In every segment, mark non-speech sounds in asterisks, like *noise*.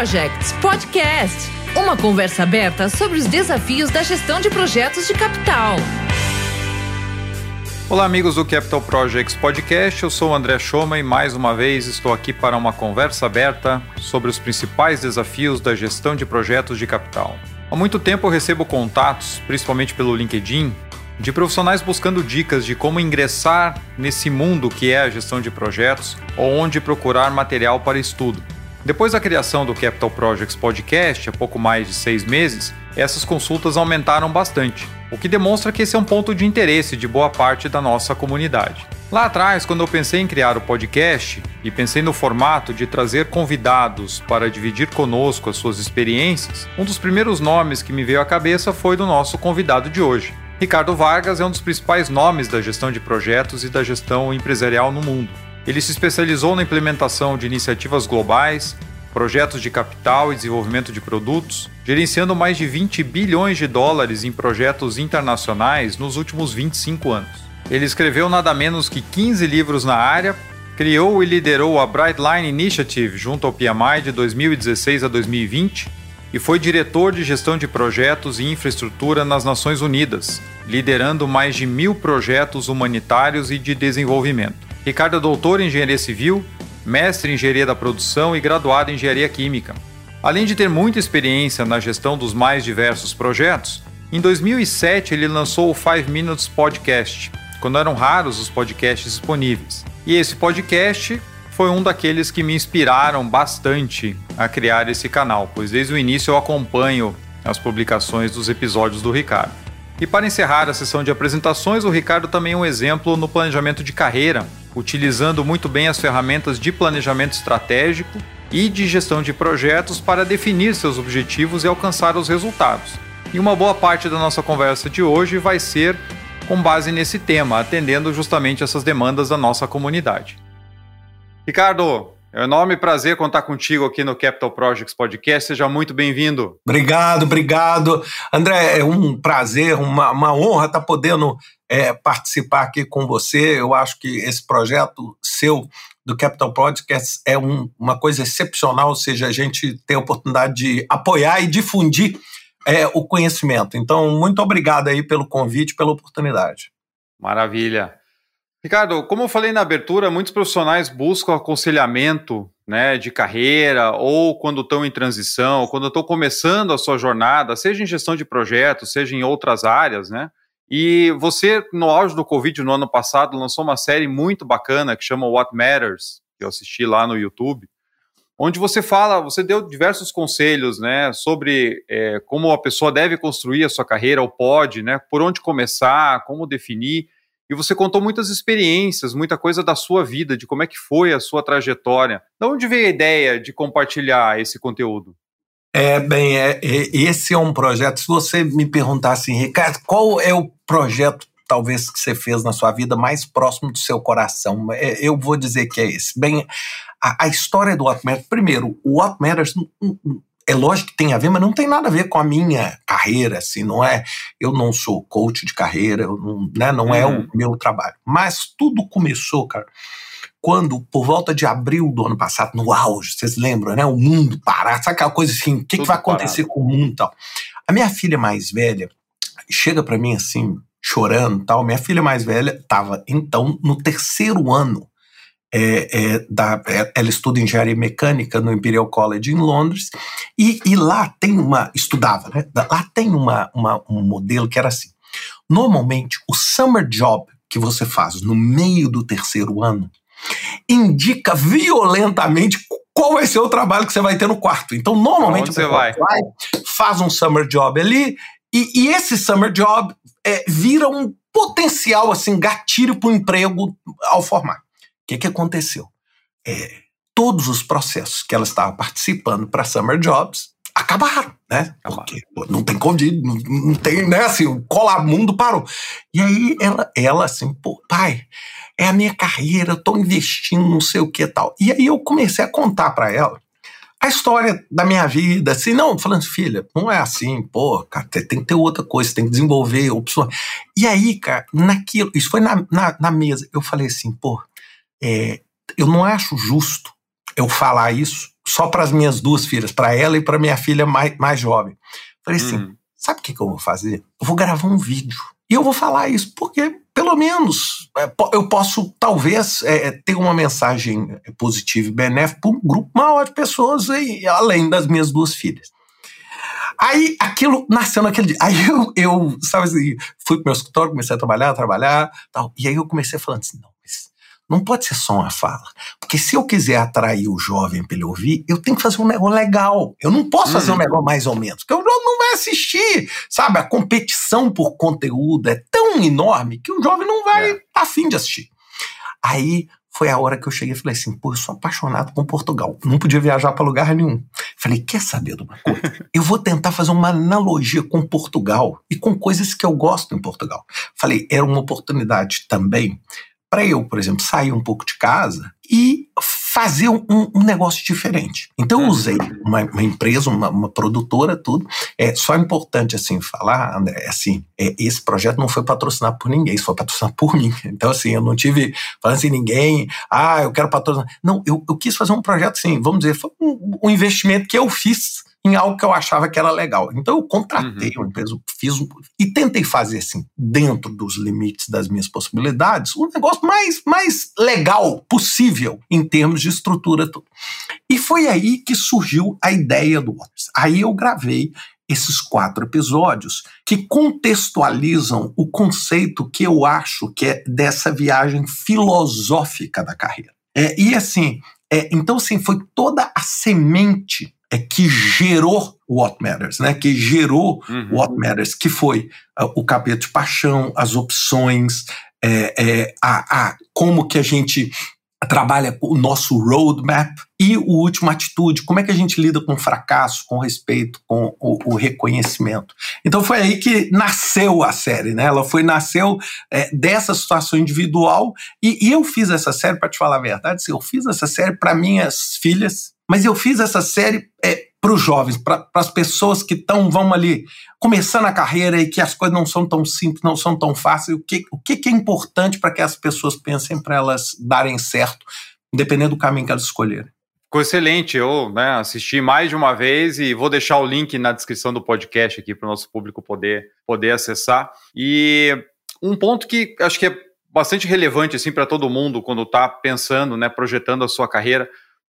Projects Podcast uma conversa aberta sobre os desafios da gestão de projetos de capital. Olá, amigos do Capital Projects Podcast. Eu sou o André Schoma e mais uma vez estou aqui para uma conversa aberta sobre os principais desafios da gestão de projetos de capital. Há muito tempo eu recebo contatos, principalmente pelo LinkedIn, de profissionais buscando dicas de como ingressar nesse mundo que é a gestão de projetos ou onde procurar material para estudo. Depois da criação do Capital Projects Podcast, há pouco mais de seis meses, essas consultas aumentaram bastante, o que demonstra que esse é um ponto de interesse de boa parte da nossa comunidade. Lá atrás, quando eu pensei em criar o podcast e pensei no formato de trazer convidados para dividir conosco as suas experiências, um dos primeiros nomes que me veio à cabeça foi do nosso convidado de hoje. Ricardo Vargas é um dos principais nomes da gestão de projetos e da gestão empresarial no mundo. Ele se especializou na implementação de iniciativas globais, projetos de capital e desenvolvimento de produtos, gerenciando mais de 20 bilhões de dólares em projetos internacionais nos últimos 25 anos. Ele escreveu nada menos que 15 livros na área, criou e liderou a Brightline Initiative junto ao PMI de 2016 a 2020 e foi diretor de gestão de projetos e infraestrutura nas Nações Unidas, liderando mais de mil projetos humanitários e de desenvolvimento. Ricardo é doutor em engenharia civil, mestre em engenharia da produção e graduado em engenharia química. Além de ter muita experiência na gestão dos mais diversos projetos, em 2007 ele lançou o 5 Minutes Podcast, quando eram raros os podcasts disponíveis. E esse podcast foi um daqueles que me inspiraram bastante a criar esse canal, pois desde o início eu acompanho as publicações dos episódios do Ricardo. E para encerrar a sessão de apresentações, o Ricardo também é um exemplo no planejamento de carreira, utilizando muito bem as ferramentas de planejamento estratégico e de gestão de projetos para definir seus objetivos e alcançar os resultados. E uma boa parte da nossa conversa de hoje vai ser com base nesse tema, atendendo justamente essas demandas da nossa comunidade. Ricardo, é um enorme prazer contar contigo aqui no Capital Projects Podcast. Seja muito bem-vindo. Obrigado, obrigado. André, é um prazer, uma, uma honra estar podendo é, participar aqui com você. Eu acho que esse projeto seu do Capital Projects é um, uma coisa excepcional, ou seja, a gente tem a oportunidade de apoiar e difundir é, o conhecimento. Então, muito obrigado aí pelo convite, pela oportunidade. Maravilha. Ricardo, como eu falei na abertura, muitos profissionais buscam aconselhamento né, de carreira ou quando estão em transição, quando estão começando a sua jornada, seja em gestão de projetos, seja em outras áreas, né? E você, no auge do Covid no ano passado, lançou uma série muito bacana que chama What Matters, que eu assisti lá no YouTube, onde você fala, você deu diversos conselhos, né, sobre é, como a pessoa deve construir a sua carreira, ou pode, né, por onde começar, como definir. E você contou muitas experiências, muita coisa da sua vida, de como é que foi a sua trajetória. De onde veio a ideia de compartilhar esse conteúdo? É, bem, é, é, esse é um projeto. Se você me perguntar assim, Ricardo, qual é o projeto, talvez, que você fez na sua vida mais próximo do seu coração? É, eu vou dizer que é esse. Bem, a, a história do What Matters, primeiro, o What Matters é lógico que tem a ver, mas não tem nada a ver com a minha carreira, assim, não é. Eu não sou coach de carreira, não, né, não é o uhum. meu trabalho. Mas tudo começou, cara, quando, por volta de abril do ano passado, no auge, vocês lembram, né? O mundo parar, sabe aquela coisa assim, o que, que vai acontecer parado. com o mundo e tal. A minha filha mais velha chega para mim assim, chorando tal. Minha filha mais velha estava, então, no terceiro ano é, é, da, é, ela estuda engenharia mecânica no Imperial College em Londres e, e lá tem uma estudava né lá tem uma, uma, um modelo que era assim normalmente o summer job que você faz no meio do terceiro ano indica violentamente qual vai ser o trabalho que você vai ter no quarto então normalmente você vai? vai faz um summer job ali e, e esse summer job é, vira um potencial assim gatilho para o emprego ao formar que, que aconteceu? É, todos os processos que ela estava participando para Summer Jobs acabaram, né? Porque pô, não tem como, não, não tem, né? Assim, o mundo parou. E aí ela, ela assim, pô, pai, é a minha carreira, eu tô investindo, não sei o que tal. E aí eu comecei a contar para ela a história da minha vida, assim, não, falando, filha, não é assim, pô, cara, tem que ter outra coisa, tem que desenvolver opções. E aí, cara, naquilo, isso foi na, na, na mesa, eu falei assim, pô, é, eu não acho justo eu falar isso só para as minhas duas filhas, para ela e para minha filha mais, mais jovem. Falei assim: hum. sabe o que, que eu vou fazer? Eu vou gravar um vídeo. E eu vou falar isso porque, pelo menos, é, eu posso, talvez, é, ter uma mensagem positiva e benéfica para um grupo maior de pessoas, e, além das minhas duas filhas. Aí aquilo nasceu naquele dia. Aí eu, eu sabe assim, fui pro meu escritório, comecei a trabalhar, a trabalhar, tal. E aí eu comecei falando assim: não, não pode ser só uma fala. Porque se eu quiser atrair o jovem para ele ouvir, eu tenho que fazer um negócio legal. Eu não posso fazer um uhum. negócio mais ou menos, porque o jovem não vai assistir. Sabe, a competição por conteúdo é tão enorme que o jovem não vai é. afim de assistir. Aí foi a hora que eu cheguei e falei assim: pô, eu sou apaixonado com Portugal. Não podia viajar para lugar nenhum. Falei: quer saber de uma coisa? *laughs* Eu vou tentar fazer uma analogia com Portugal e com coisas que eu gosto em Portugal. Falei: era uma oportunidade também para eu, por exemplo, sair um pouco de casa e fazer um, um negócio diferente. Então eu usei uma, uma empresa, uma, uma, produtora, tudo. É só importante assim falar, André, assim, é, esse projeto não foi patrocinado por ninguém, isso foi patrocinado por *laughs* mim. Então assim, eu não tive falando assim ninguém, ah, eu quero patrocinar. Não, eu, eu quis fazer um projeto assim, vamos dizer, foi um, um investimento que eu fiz em algo que eu achava que era legal. Então eu contratei uhum. uma empresa, fiz um, e tentei fazer assim, dentro dos limites das minhas possibilidades, o um negócio mais, mais legal possível em termos de estrutura. Tudo. E foi aí que surgiu a ideia do Waters. Aí eu gravei esses quatro episódios que contextualizam o conceito que eu acho que é dessa viagem filosófica da carreira. É, e assim, é, então assim, foi toda a semente é que gerou What Matters, né? Que gerou uhum. What Matters, que foi uh, o capítulo de paixão, as opções, é, é, a, a, como que a gente trabalha o nosso roadmap e o último atitude, como é que a gente lida com o fracasso, com o respeito, com o, o reconhecimento. Então foi aí que nasceu a série, né? Ela foi nasceu é, dessa situação individual e, e eu fiz essa série para te falar a verdade, eu fiz essa série para minhas filhas mas eu fiz essa série é, para os jovens, para as pessoas que estão, vão ali, começando a carreira e que as coisas não são tão simples, não são tão fáceis. O que, o que, é importante para que as pessoas pensem para elas darem certo, independente do caminho que elas escolherem? Ficou excelente. Eu né, assisti mais de uma vez e vou deixar o link na descrição do podcast aqui para o nosso público poder, poder acessar. E um ponto que acho que é bastante relevante assim para todo mundo quando está pensando, né, projetando a sua carreira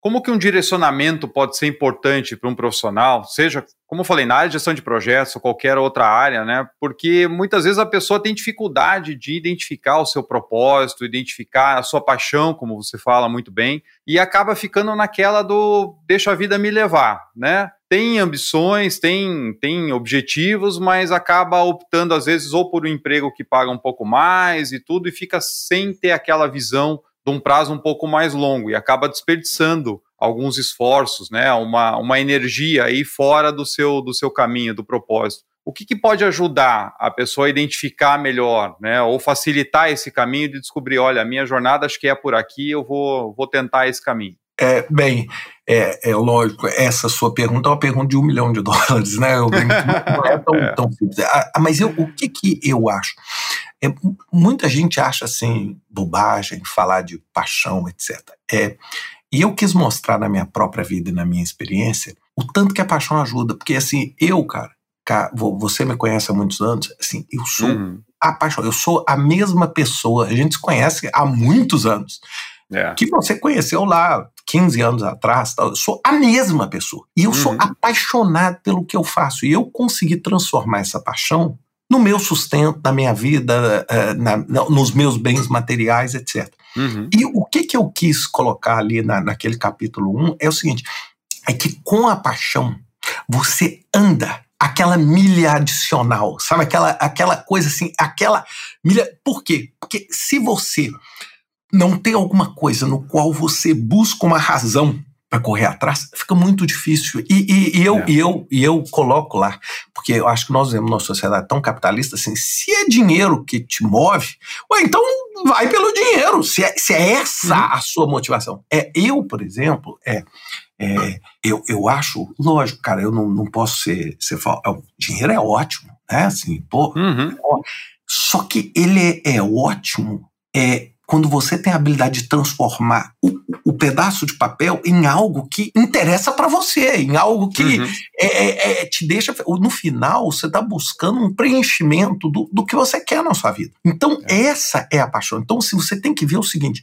como que um direcionamento pode ser importante para um profissional, seja, como eu falei, na área de gestão de projetos ou qualquer outra área, né? Porque muitas vezes a pessoa tem dificuldade de identificar o seu propósito, identificar a sua paixão, como você fala muito bem, e acaba ficando naquela do deixa a vida me levar, né? Tem ambições, tem, tem objetivos, mas acaba optando às vezes ou por um emprego que paga um pouco mais e tudo, e fica sem ter aquela visão de um prazo um pouco mais longo e acaba desperdiçando alguns esforços, né, uma, uma energia aí fora do seu, do seu caminho, do propósito. O que, que pode ajudar a pessoa a identificar melhor, né, ou facilitar esse caminho de descobrir, olha, a minha jornada acho que é por aqui, eu vou, vou tentar esse caminho? É, bem, é, é lógico, essa sua pergunta é uma pergunta de um milhão de *laughs* dólares, né? Eu, não é tão, é. tão simples. Ah, mas eu, o que, que eu acho? É, muita gente acha assim, bobagem, falar de paixão, etc. É, e eu quis mostrar na minha própria vida e na minha experiência o tanto que a paixão ajuda. Porque assim, eu, cara, cara você me conhece há muitos anos, assim, eu sou uhum. apaixonado, eu sou a mesma pessoa, a gente se conhece há muitos anos. É. Que você conheceu lá 15 anos atrás, eu sou a mesma pessoa. E eu uhum. sou apaixonado pelo que eu faço. E eu consegui transformar essa paixão no meu sustento, na minha vida, eh, na, nos meus bens materiais, etc. Uhum. E o que, que eu quis colocar ali na, naquele capítulo 1 é o seguinte: é que com a paixão você anda aquela milha adicional, sabe? Aquela, aquela coisa assim, aquela milha. Por quê? Porque se você não tem alguma coisa no qual você busca uma razão para correr atrás, fica muito difícil. E, e, e eu, é. e, eu, e eu coloco lá, porque eu acho que nós vivemos numa sociedade tão capitalista assim, se é dinheiro que te move, ué, então vai pelo dinheiro, se é, se é essa uhum. a sua motivação. É, eu, por exemplo, é, é, eu, eu acho, lógico, cara, eu não, não posso ser, ser é, o dinheiro é ótimo, né? Assim, pô, uhum. só que ele é, é ótimo é, quando você tem a habilidade de transformar o, o pedaço de papel em algo que interessa para você, em algo que uhum. é, é, é, te deixa. No final, você está buscando um preenchimento do, do que você quer na sua vida. Então, é. essa é a paixão. Então, se você tem que ver o seguinte: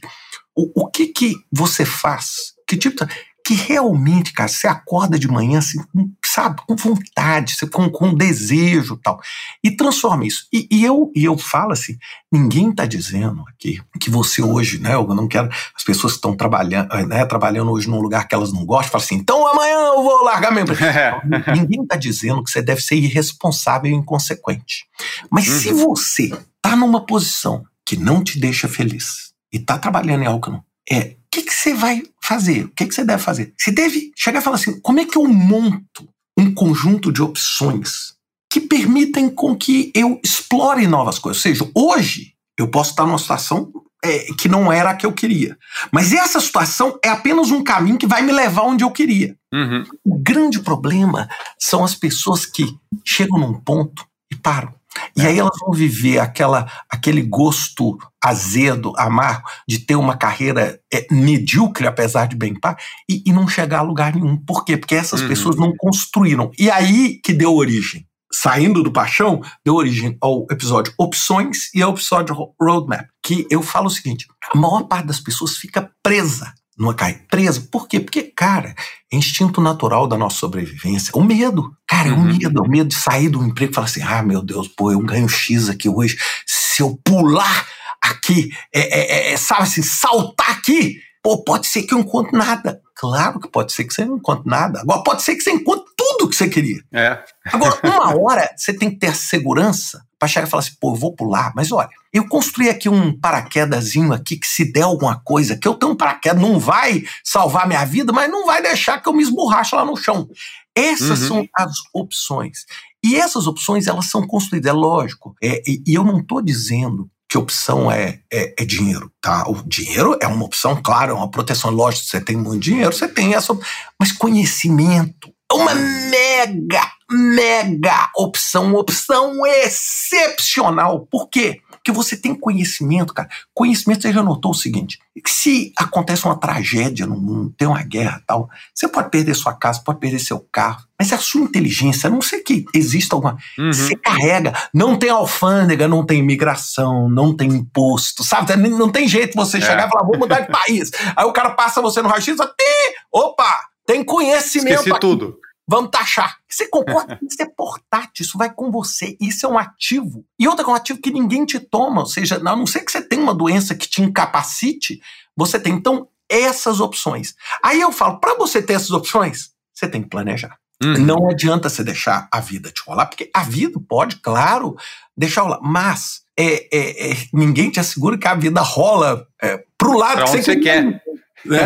o, o que, que você faz? Que tipo de que realmente, cara, você acorda de manhã, assim, sabe, com vontade, com, com desejo tal, e transforma isso. E, e, eu, e eu falo assim, ninguém está dizendo aqui que você hoje, né, eu não quero, as pessoas que estão trabalhando, né, trabalhando hoje num lugar que elas não gostam, falam assim, então amanhã eu vou largar meu *laughs* Ninguém está dizendo que você deve ser irresponsável e inconsequente. Mas uhum. se você está numa posição que não te deixa feliz e está trabalhando em algo que não, é que, que você vai fazer? O que, que você deve fazer? Você deve chegar e falar assim: como é que eu monto um conjunto de opções que permitem com que eu explore novas coisas? Ou seja, hoje eu posso estar numa situação é, que não era a que eu queria. Mas essa situação é apenas um caminho que vai me levar onde eu queria. Uhum. O grande problema são as pessoas que chegam num ponto e param. E aí elas vão viver aquela, aquele gosto azedo, amargo, de ter uma carreira é, medíocre, apesar de bem pá, e, e, não chegar a lugar nenhum. Por quê? Porque essas uhum. pessoas não construíram. E aí que deu origem. Saindo do Paixão, deu origem ao episódio Opções e ao episódio Roadmap. Que eu falo o seguinte: a maior parte das pessoas fica presa numa presa. Por quê? Porque, cara, é instinto natural da nossa sobrevivência. O medo. Cara, é o uhum. medo. O medo de sair do emprego e falar assim: ah, meu Deus, pô, eu ganho X aqui hoje. Se eu pular aqui, é, é, é, é sabe assim, saltar aqui, pô, pode ser que eu encontre nada. Claro que pode ser que você não encontre nada. Agora, pode ser que você encontre tudo que você queria. É. Agora, *laughs* uma hora, você tem que ter a segurança para chegar e falar assim, pô, eu vou pular, mas olha, eu construí aqui um paraquedazinho aqui que se der alguma coisa, que eu tenho um paraquedas, não vai salvar minha vida, mas não vai deixar que eu me esborrache lá no chão. Essas uhum. são as opções. E essas opções, elas são construídas, é lógico. É, e, e eu não estou dizendo que opção é, é, é, dinheiro, tá? O dinheiro é uma opção, claro, é uma proteção. Lógico, você tem muito dinheiro, você tem essa. Mas conhecimento é uma mega mega opção, opção excepcional. Por quê? Porque você tem conhecimento, cara. Conhecimento, você já notou o seguinte: se acontece uma tragédia no mundo, tem uma guerra tal, você pode perder sua casa, pode perder seu carro, mas é a sua inteligência, a não sei que exista alguma. Uhum. Você carrega, não tem alfândega, não tem imigração, não tem imposto, sabe? Não tem jeito você é. chegar e falar, vou mudar de país. Aí o cara passa você no raio-x e opa, tem conhecimento. Esqueci aqui. tudo. Vamos taxar. Você concorda? *laughs* isso é portátil, isso vai com você, isso é um ativo. E outra é um ativo que ninguém te toma, ou seja, a não ser que você tenha uma doença que te incapacite, você tem. Então, essas opções. Aí eu falo, para você ter essas opções, você tem que planejar. Uhum. Não adianta você deixar a vida te rolar, porque a vida pode, claro, deixar rolar, mas é, é, é, ninguém te assegura que a vida rola é, pro lado pra que você, você quer. Né?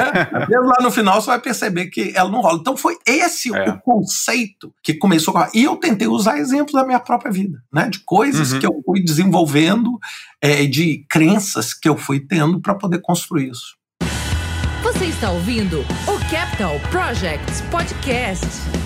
lá no final você vai perceber que ela não rola. Então foi esse é. o conceito que começou com. E eu tentei usar exemplos da minha própria vida, né? De coisas uhum. que eu fui desenvolvendo, é, de crenças que eu fui tendo para poder construir isso. Você está ouvindo o Capital Projects Podcast.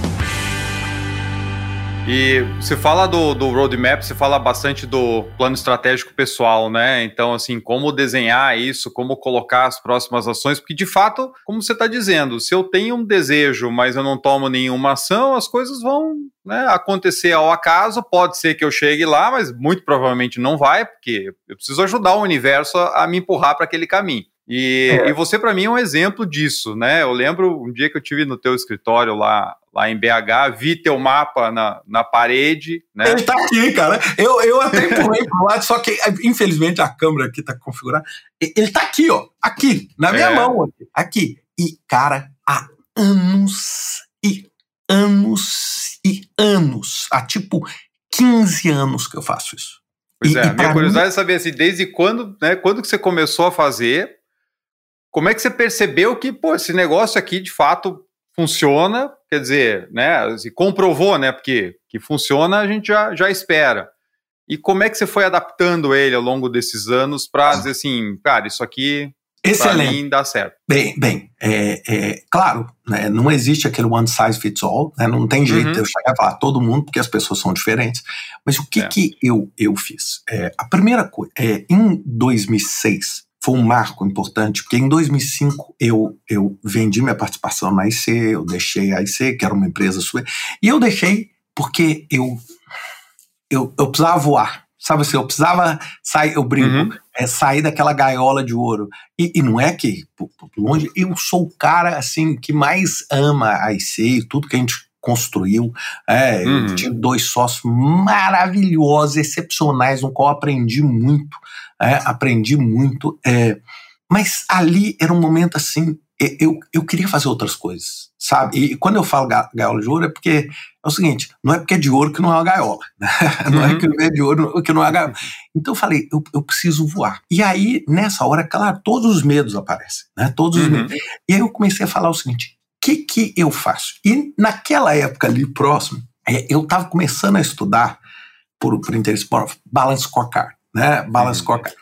E você fala do, do roadmap, você fala bastante do plano estratégico pessoal, né? Então, assim, como desenhar isso, como colocar as próximas ações, porque de fato, como você está dizendo, se eu tenho um desejo, mas eu não tomo nenhuma ação, as coisas vão né, acontecer ao acaso. Pode ser que eu chegue lá, mas muito provavelmente não vai, porque eu preciso ajudar o universo a, a me empurrar para aquele caminho. E, é. e você, para mim, é um exemplo disso, né? Eu lembro um dia que eu tive no teu escritório lá, lá em BH, vi teu mapa na, na parede, né? Ele tá aqui, cara. Eu, eu até empurrei pro lado, só que, infelizmente, a câmera aqui tá configurada. Ele tá aqui, ó. Aqui, na minha é. mão. Aqui. E, cara, há anos e anos e anos, há tipo 15 anos que eu faço isso. Pois e, é, a minha curiosidade mim... é saber assim, desde quando, né, quando que você começou a fazer como é que você percebeu que, pô, esse negócio aqui de fato funciona? Quer dizer, né? Se comprovou, né? Porque que funciona, a gente já, já espera. E como é que você foi adaptando ele ao longo desses anos para dizer assim, cara, isso aqui para mim dá certo? Bem, bem, é, é claro, né, não existe aquele one size fits all, né, não tem jeito uhum. de eu chegar e falar todo mundo, porque as pessoas são diferentes. Mas o que, é. que eu, eu fiz? É, a primeira coisa, é, em 2006, foi um marco importante, porque em 2005 eu, eu vendi minha participação na IC, eu deixei a IC, que era uma empresa super, e eu deixei porque eu, eu, eu precisava voar. Sabe assim, eu precisava sair, eu brinco, uhum. é, sair daquela gaiola de ouro. E, e não é que, por, por longe, eu sou o cara assim que mais ama a IC, tudo que a gente construiu. É, uhum. Eu tive dois sócios maravilhosos, excepcionais, no qual aprendi muito. É, aprendi muito. É, mas ali era um momento assim, eu, eu queria fazer outras coisas, sabe? E quando eu falo ga, gaiola de ouro é porque é o seguinte, não é porque é de ouro que não é uma gaiola, né? *laughs* não é uhum. é que é de ouro que não é uma gaiola. Então eu falei, eu, eu preciso voar. E aí, nessa hora, claro, todos os medos aparecem, né? Todos os uhum. medos. E aí eu comecei a falar o seguinte, que, que eu faço? E naquela época ali próximo, é, eu estava começando a estudar por, por interesse por Balance Scorecard, né? Balance uhum. Scorecard.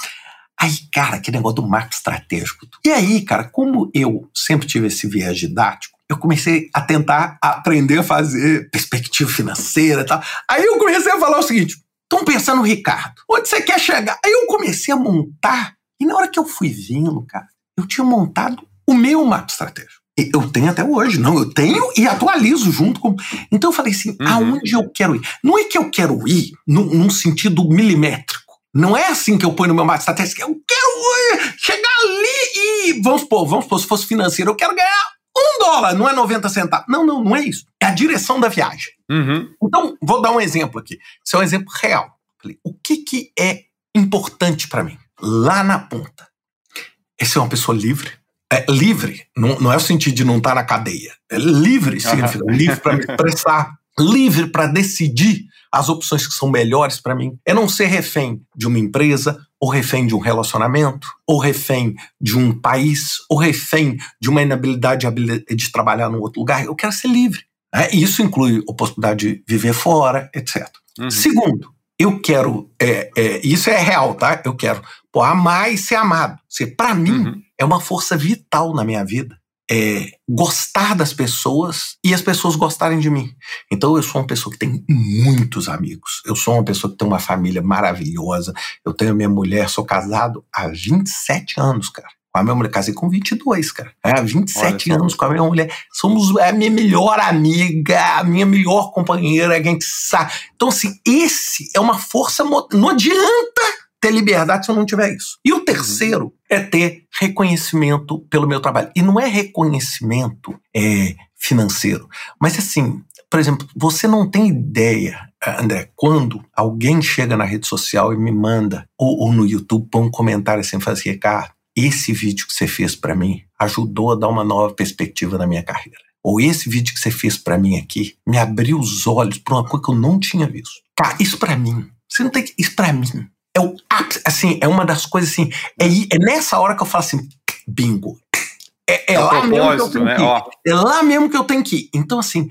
Aí, cara, que negócio do marco estratégico. E aí, cara, como eu sempre tive esse viés didático, eu comecei a tentar aprender a fazer perspectiva financeira e tal. Aí eu comecei a falar o seguinte: estão pensando, Ricardo, onde você quer chegar? Aí eu comecei a montar, e na hora que eu fui vindo, cara, eu tinha montado o meu mapa estratégico. Eu tenho até hoje, não, eu tenho e atualizo junto com. Então eu falei assim: uhum. aonde eu quero ir? Não é que eu quero ir num, num sentido milimétrico. Não é assim que eu ponho no meu mapa estratégico. Eu quero chegar ali e. Vamos supor, vamos supor, se fosse financeiro, eu quero ganhar um dólar, não é 90 centavos. Não, não, não é isso. É a direção da viagem. Uhum. Então, vou dar um exemplo aqui. Isso é um exemplo real. O que, que é importante para mim? Lá na ponta. É ser uma pessoa livre, é, livre, não, não é o sentido de não estar tá na cadeia. É livre significa uhum. livre para me expressar, livre para decidir as opções que são melhores para mim. É não ser refém de uma empresa, ou refém de um relacionamento, ou refém de um país, ou refém de uma inabilidade de trabalhar num outro lugar. Eu quero ser livre. Né? E isso inclui a possibilidade de viver fora, etc. Uhum. Segundo, eu quero, é, é, isso é real, tá? Eu quero pô, amar e ser amado. Para mim, uhum é uma força vital na minha vida. É gostar das pessoas e as pessoas gostarem de mim. Então eu sou uma pessoa que tem muitos amigos. Eu sou uma pessoa que tem uma família maravilhosa. Eu tenho minha mulher, sou casado há 27 anos, cara. Com a minha mulher, casei com 22, cara. É, há 27 Olha, anos com a minha mulher. Somos a minha melhor amiga, a minha melhor companheira, a gente sabe. Então, assim, esse é uma força. Não adianta ter liberdade se eu não tiver isso. E o terceiro é ter reconhecimento pelo meu trabalho. E não é reconhecimento é, financeiro, mas assim, por exemplo, você não tem ideia, André, quando alguém chega na rede social e me manda, ou, ou no YouTube, põe um comentário assim, faz assim, Ricardo, esse vídeo que você fez para mim ajudou a dar uma nova perspectiva na minha carreira. Ou esse vídeo que você fez para mim aqui me abriu os olhos para uma coisa que eu não tinha visto. Cara, isso para mim, você não tem que, isso para mim é o assim, é uma das coisas assim, é, é nessa hora que eu falo assim, bingo. É, é, é lá mesmo que eu tenho né? que ir. É lá mesmo que eu tenho que ir. Então, assim,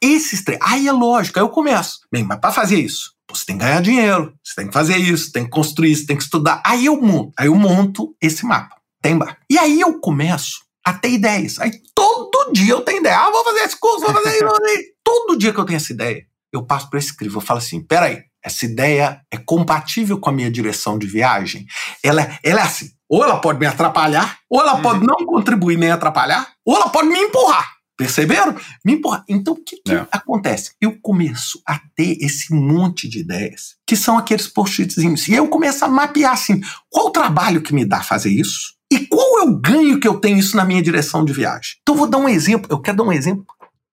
esses três. Aí é lógico, aí eu começo. Bem, mas para fazer isso, você tem que ganhar dinheiro, você tem que fazer isso, tem que construir isso, tem que estudar. Aí eu monto, aí eu monto esse mapa. Tem bar. E aí eu começo a ter ideias. Aí todo dia eu tenho ideia. Ah, vou fazer esse curso, vou fazer isso, vou fazer isso. Todo dia que eu tenho essa ideia, eu passo para esse crivo. Eu falo assim: peraí, essa ideia é compatível com a minha direção de viagem. Ela, ela é assim: ou ela pode me atrapalhar, ou ela pode não contribuir nem atrapalhar, ou ela pode me empurrar. Perceberam? Me empurrar. Então, o que, que é. acontece? Eu começo a ter esse monte de ideias, que são aqueles post-itzinhos. E eu começo a mapear assim: qual o trabalho que me dá fazer isso? E qual é o ganho que eu tenho isso na minha direção de viagem? Então, vou dar um exemplo. Eu quero dar um exemplo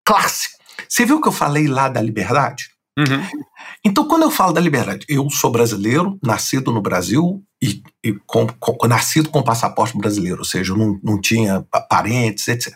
clássico. Você viu que eu falei lá da liberdade? Uhum. Então, quando eu falo da liberdade, eu sou brasileiro, nascido no Brasil e, e com, com, nascido com passaporte brasileiro, ou seja, eu não, não tinha parentes, etc.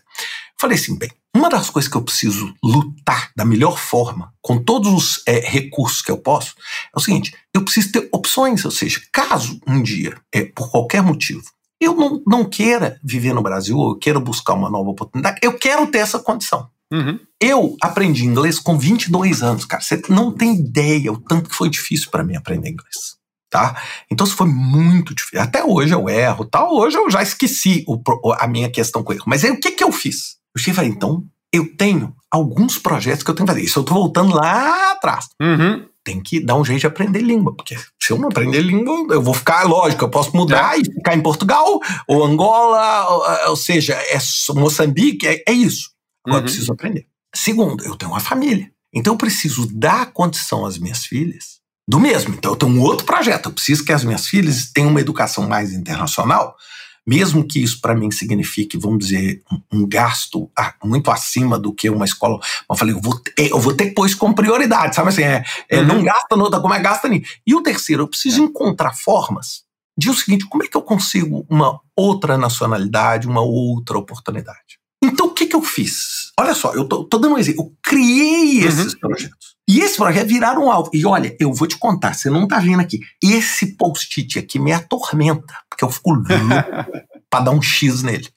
Falei assim, bem, uma das coisas que eu preciso lutar da melhor forma, com todos os é, recursos que eu posso, é o seguinte: eu preciso ter opções, ou seja, caso um dia, é, por qualquer motivo, eu não, não queira viver no Brasil, ou eu queira buscar uma nova oportunidade, eu quero ter essa condição. Uhum. Eu aprendi inglês com 22 anos, cara. Você não tem ideia o tanto que foi difícil para mim aprender inglês. Tá? Então isso foi muito difícil. Até hoje eu erro, tal. Hoje eu já esqueci o, a minha questão com erro. Mas aí o que, que eu fiz? Eu cheguei e falei, então eu tenho alguns projetos que eu tenho que fazer. Isso eu tô voltando lá atrás. Uhum. Tem que dar um jeito de aprender língua, porque se eu não aprender língua, eu vou ficar, lógico, eu posso mudar é. e ficar em Portugal, ou Angola, ou, ou seja, é Moçambique, é, é isso. Agora uhum. eu preciso aprender. Segundo, eu tenho uma família. Então eu preciso dar condição às minhas filhas do mesmo. Então eu tenho um outro projeto. Eu preciso que as minhas filhas tenham uma educação mais internacional, mesmo que isso para mim signifique, vamos dizer, um, um gasto ah, muito acima do que uma escola. Eu falei, eu vou, ter, eu vou ter que pôr isso como prioridade, sabe assim? É, é uhum. Não gasta no como é gasta nisso. E o terceiro, eu preciso é. encontrar formas de o seguinte: como é que eu consigo uma outra nacionalidade, uma outra oportunidade? Então, o que, que eu fiz? Olha só, eu tô, tô dando um exemplo. Eu criei uhum. esses uhum. projetos. E esse projeto viraram um alvo. E olha, eu vou te contar, você não tá vendo aqui. Esse post-it aqui me atormenta, porque eu fico louco *laughs* pra dar um X nele.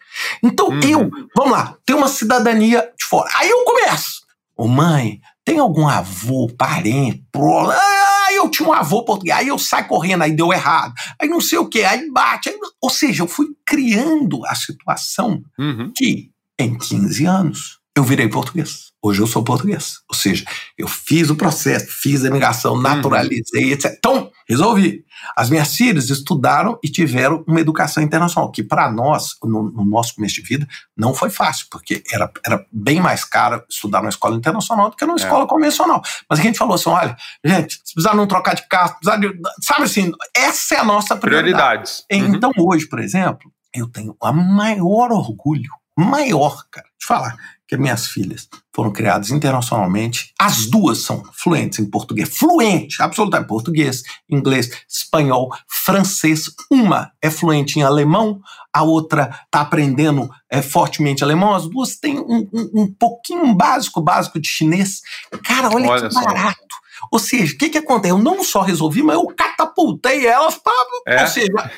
Então, uhum. eu, vamos lá, tenho uma cidadania de fora. Aí eu começo. Ô mãe, tem algum avô, parente, pro... Ah, eu tinha um avô português. Aí eu saio correndo, aí deu errado. Aí não sei o que, aí bate. Aí... Ou seja, eu fui criando a situação uhum. que em 15 anos, eu virei português. Hoje eu sou português. Ou seja, eu fiz o processo, fiz a imigração, uhum. naturalizei, uhum. etc. Então, resolvi. As minhas filhas estudaram e tiveram uma educação internacional, que para nós, no, no, nosso começo de vida, não foi fácil, porque era, era bem mais caro estudar numa escola internacional do que numa é. escola convencional. Mas a gente falou assim: olha, gente, se precisar não trocar de carro, precisar de. Sabe assim, essa é a nossa prioridade. Prioridades. Uhum. Então, hoje, por exemplo, eu tenho o maior orgulho maior, cara. De falar que minhas filhas foram criadas internacionalmente. As duas são fluentes em português, fluente, absolutamente português, inglês, espanhol, francês. Uma é fluente em alemão, a outra está aprendendo é, fortemente alemão. As duas têm um, um, um pouquinho básico, básico de chinês. Cara, olha, olha que barato. Ou seja, o que, que acontece? Eu não só resolvi, mas eu catapultei elas para é.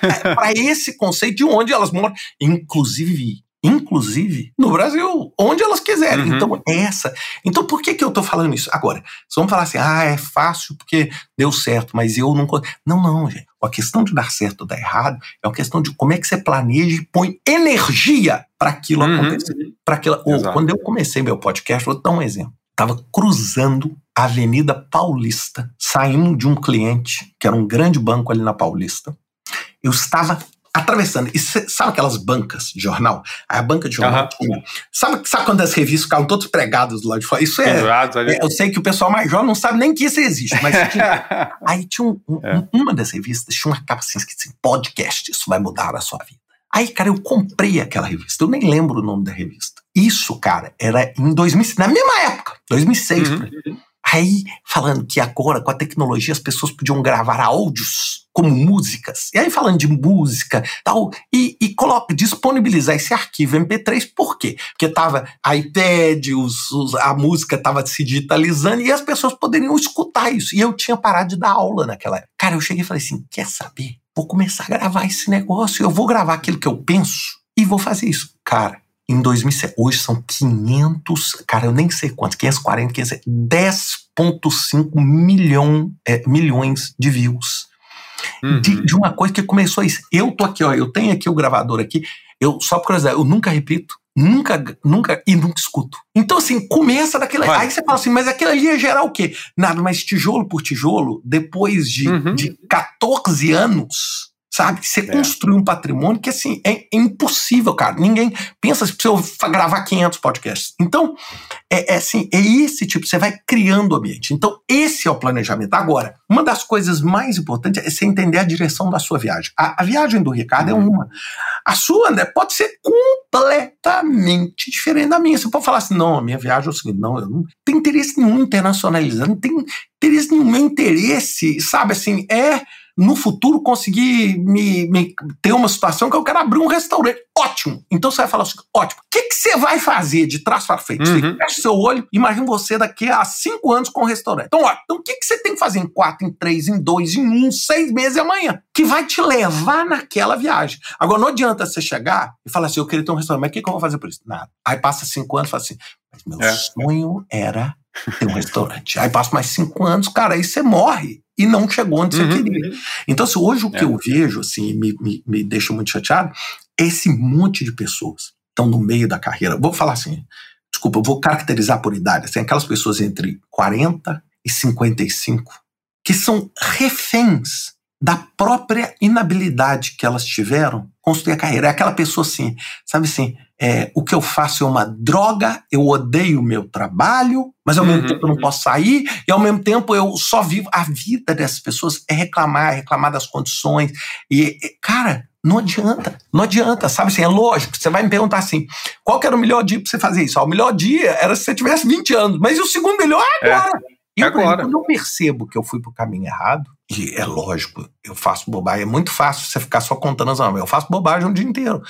É, para esse conceito de onde elas moram. Inclusive, inclusive no Brasil, onde elas quiserem. Uhum. Então, essa. Então, por que, que eu tô falando isso? Agora, vocês vão falar assim, ah, é fácil porque deu certo, mas eu não. Não, não, gente. A questão de dar certo ou dar errado é uma questão de como é que você planeja e põe energia para aquilo uhum. acontecer. Para aquilo. Ou, quando eu comecei meu podcast, vou dar um exemplo. Estava cruzando a Avenida Paulista, saindo de um cliente, que era um grande banco ali na Paulista. Eu estava atravessando. E cê, sabe aquelas bancas de jornal? A banca de jornal uhum. tinha. Sabe, sabe quando as revistas ficavam todas pregadas do lado de fora? Isso é, é, Eu sei que o pessoal mais jovem não sabe nem que isso existe, mas tinha, *laughs* aí tinha um, um, é. uma das revistas, tinha uma capa assim, escrito assim, podcast, isso vai mudar a sua vida. Aí, cara, eu comprei aquela revista. Eu nem lembro o nome da revista. Isso, cara, era em 2006, na mesma época, 2006. Uhum. Aí, falando que agora, com a tecnologia, as pessoas podiam gravar áudios como músicas. E aí, falando de música tal, e, e coloca, disponibilizar esse arquivo MP3, por quê? Porque tava iPad, os, os, a música estava se digitalizando e as pessoas poderiam escutar isso. E eu tinha parado de dar aula naquela época. Cara, eu cheguei e falei assim: quer saber? Vou começar a gravar esse negócio. Eu vou gravar aquilo que eu penso e vou fazer isso. Cara, em 2007. Hoje são 500, cara, eu nem sei quantos, 540, 10,5 milhão, é, milhões de views. Uhum. De, de, uma coisa que começou isso. Eu tô aqui, ó, eu tenho aqui o gravador aqui, eu só por curiosidade, eu nunca repito, nunca, nunca e nunca escuto. Então, assim, começa daquilo. Aí você fala assim, mas aquilo ali ia gerar o quê? Nada, mas tijolo por tijolo, depois de, uhum. de 14 anos, sabe? Você é. construir um patrimônio que, assim, é, é, impossível, cara. Ninguém pensa se eu gravar 500 podcasts. Então, é, é, assim, é esse tipo, você vai criando o ambiente. Então, esse é o planejamento. Agora, uma das coisas mais importantes é você entender a direção da sua viagem. A, a viagem do Ricardo uhum. é uma. A sua, né, pode ser completamente diferente da minha. Você pode falar assim, não, a minha viagem é o seguinte, não, eu não tenho interesse nenhum em internacionalizar, não tenho interesse nenhum. Meu interesse, sabe, assim, é no futuro conseguir me, me, ter uma situação que eu quero abrir um restaurante. Ótimo! Então você vai falar assim: ótimo. O que, que você vai fazer de trás para frente? Uhum. Você fecha seu olho, imagina você daqui a cinco anos com o restaurante. Então, ó, então o que, que você tem que fazer em quatro, em três, em dois, em um, seis meses e amanhã? Que vai te levar naquela viagem. Agora, não adianta você chegar e falar assim: eu queria ter um restaurante, mas o que, que eu vou fazer por isso? Nada. Aí passa cinco anos e fala assim: mas meu é. sonho era ter um restaurante. Aí passa mais cinco anos, cara, aí você morre e não chegou onde uhum. você queria. Então, assim, hoje o que é. eu vejo, assim, me, me, me deixa muito chateado, é esse monte de pessoas que estão no meio da carreira. Vou falar assim, desculpa, eu vou caracterizar por idade, assim, aquelas pessoas entre 40 e 55 que são reféns da própria inabilidade que elas tiveram construir a carreira. É aquela pessoa assim, sabe assim, é, o que eu faço é uma droga, eu odeio o meu trabalho, mas ao uhum. mesmo tempo eu não posso sair, e ao mesmo tempo eu só vivo. A vida dessas pessoas é reclamar, é reclamar das condições. E, cara, não adianta, não adianta, sabe assim, é lógico, você vai me perguntar assim, qual que era o melhor dia para você fazer isso? Ah, o melhor dia era se você tivesse 20 anos, mas e o segundo melhor é agora. É. E eu, agora. quando eu percebo que eu fui pro caminho errado, e é lógico, eu faço bobagem, é muito fácil você ficar só contando as anos, eu faço bobagem o dia inteiro.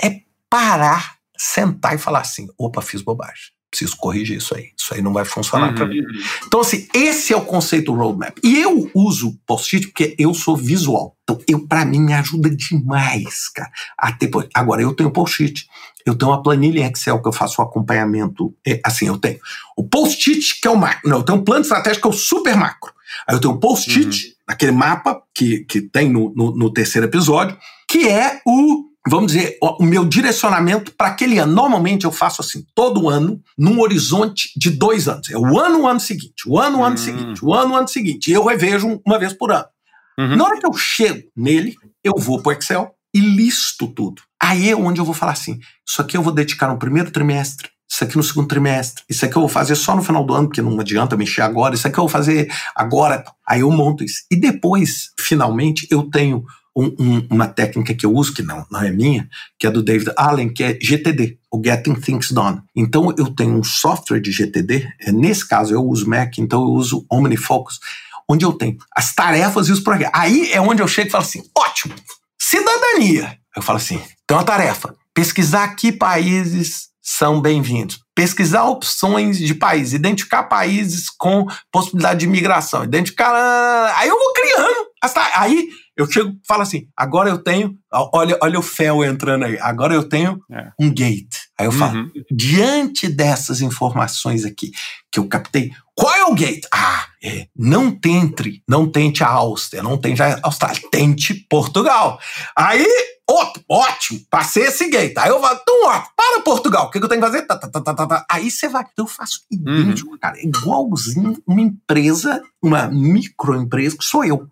É parar, sentar e falar assim: opa, fiz bobagem preciso corrigir isso aí. Isso aí não vai funcionar uhum. para mim. Então, assim, esse é o conceito roadmap. E eu uso post-it porque eu sou visual. Então, eu para mim me ajuda demais, cara. Até agora eu tenho post-it. Eu tenho uma planilha em Excel que eu faço o acompanhamento. É, assim, eu tenho o post-it que é o macro. Não, eu tenho um plano estratégico que é o super macro. Aí eu tenho o post-it, uhum. aquele mapa que, que tem no, no, no terceiro episódio, que é o vamos dizer, o meu direcionamento para aquele ano. Normalmente eu faço assim, todo ano, num horizonte de dois anos. É o ano, o ano seguinte, o ano, o ano hum. seguinte, o ano, o ano seguinte. E eu revejo uma vez por ano. Uhum. Na hora que eu chego nele, eu vou para o Excel e listo tudo. Aí é onde eu vou falar assim: isso aqui eu vou dedicar no primeiro trimestre, isso aqui no segundo trimestre, isso aqui eu vou fazer só no final do ano, porque não adianta mexer agora, isso aqui eu vou fazer agora. Aí eu monto isso. E depois, finalmente, eu tenho um, um, uma técnica que eu uso, que não, não é minha, que é do David Allen, que é GTD, o Getting Things Done. Então eu tenho um software de GTD, é, nesse caso eu uso Mac, então eu uso OmniFocus, onde eu tenho as tarefas e os projetos. Aí é onde eu chego e falo assim: ótimo, cidadania. Eu falo assim: tem uma tarefa, pesquisar que países são bem-vindos. Pesquisar opções de países, identificar países com possibilidade de imigração, identificar. Aí eu vou criando. Aí eu chego falo assim: agora eu tenho, olha, olha o fel entrando aí, agora eu tenho é. um gate. Aí eu falo, uhum. diante dessas informações aqui que eu captei, qual é o gate? Ah, é, não tente, não tente a Áustria, não tente a Austrália, tente Portugal. Aí, ótimo, passei esse gate. Aí eu falo, então, ó, para Portugal, o que, que eu tenho que fazer? Tá, tá, tá. Aí você vai, eu faço idêntico, uhum. cara, igualzinho uma empresa, uma microempresa que sou eu.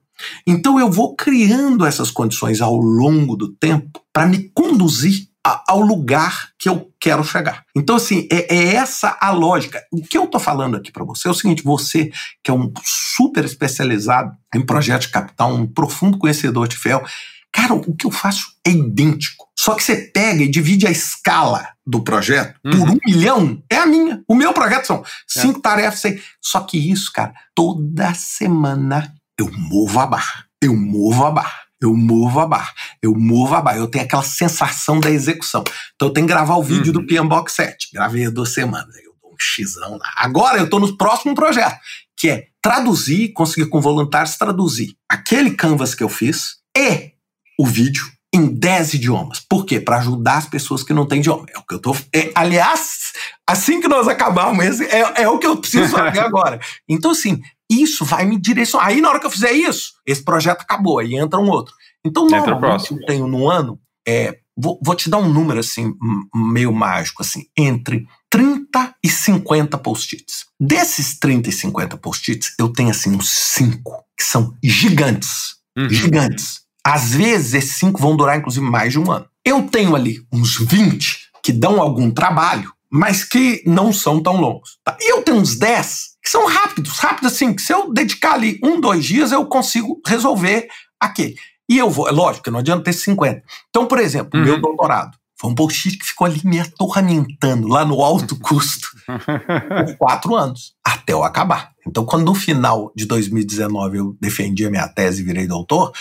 Então eu vou criando essas condições ao longo do tempo para me conduzir a, ao lugar que eu quero chegar. Então, assim, é, é essa a lógica. O que eu estou falando aqui para você é o seguinte: você, que é um super especializado em projetos de capital, um profundo conhecedor de FEL, cara, o que eu faço é idêntico. Só que você pega e divide a escala do projeto uhum. por um milhão, é a minha. O meu projeto são cinco é. tarefas. Só que isso, cara, toda semana eu movo a barra, eu movo a barra, eu movo a barra, eu movo a barra. Eu tenho aquela sensação da execução. Então eu tenho que gravar o vídeo uhum. do PMBOK 7. Gravei há duas semanas, eu dou um xizão lá. Agora eu estou no próximo projeto, que é traduzir, conseguir com voluntários traduzir aquele canvas que eu fiz e o vídeo em 10 idiomas. Por quê? Para ajudar as pessoas que não têm idioma. É o que eu tô. É, aliás, assim que nós acabarmos esse, é, é o que eu preciso fazer *laughs* agora. Então, assim, isso vai me direcionar. Aí, na hora que eu fizer isso, esse projeto acabou, aí entra um outro. Então, normalmente eu tenho no ano, é, vou, vou, te dar um número assim, meio mágico, assim, entre 30 e 50 post-its. Desses 30 e 50 post-its, eu tenho assim uns 5 que são gigantes. Uhum. Gigantes. Às vezes, esses 5 vão durar, inclusive, mais de um ano. Eu tenho ali uns 20 que dão algum trabalho, mas que não são tão longos. Tá? E eu tenho uns 10 que são rápidos, rápidos assim, que se eu dedicar ali um, dois dias, eu consigo resolver aquele. E eu vou, é lógico que não adianta ter 50. Então, por exemplo, uhum. meu doutorado foi um bullshit que ficou ali me atormentando lá no alto custo por *laughs* quatro anos, até eu acabar. Então, quando no final de 2019 eu defendi a minha tese e virei doutor,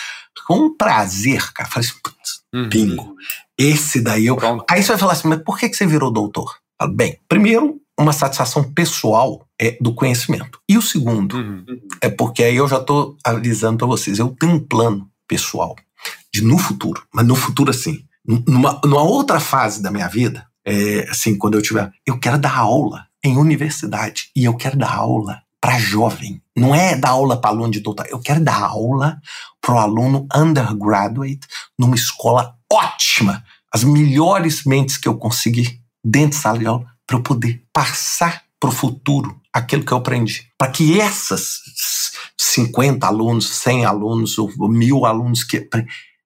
com um prazer, cara. Falei assim, putz, uhum. bingo. Esse daí eu. Pronto. Aí você vai falar assim, mas por que, que você virou doutor? Falo, bem, primeiro, uma satisfação pessoal é do conhecimento. E o segundo uhum. é porque aí eu já estou avisando para vocês, eu tenho um plano pessoal de no futuro, mas no futuro assim, numa, numa outra fase da minha vida, é, assim, quando eu tiver, eu quero dar aula em universidade e eu quero dar aula para jovem. Não é dar aula para aluno de doutorado, eu quero dar aula para o aluno undergraduate numa escola ótima, as melhores mentes que eu conseguir dentro de sala de aula para eu poder passar para o futuro aquilo que eu aprendi. Para que essas 50 alunos, 100 alunos, mil alunos que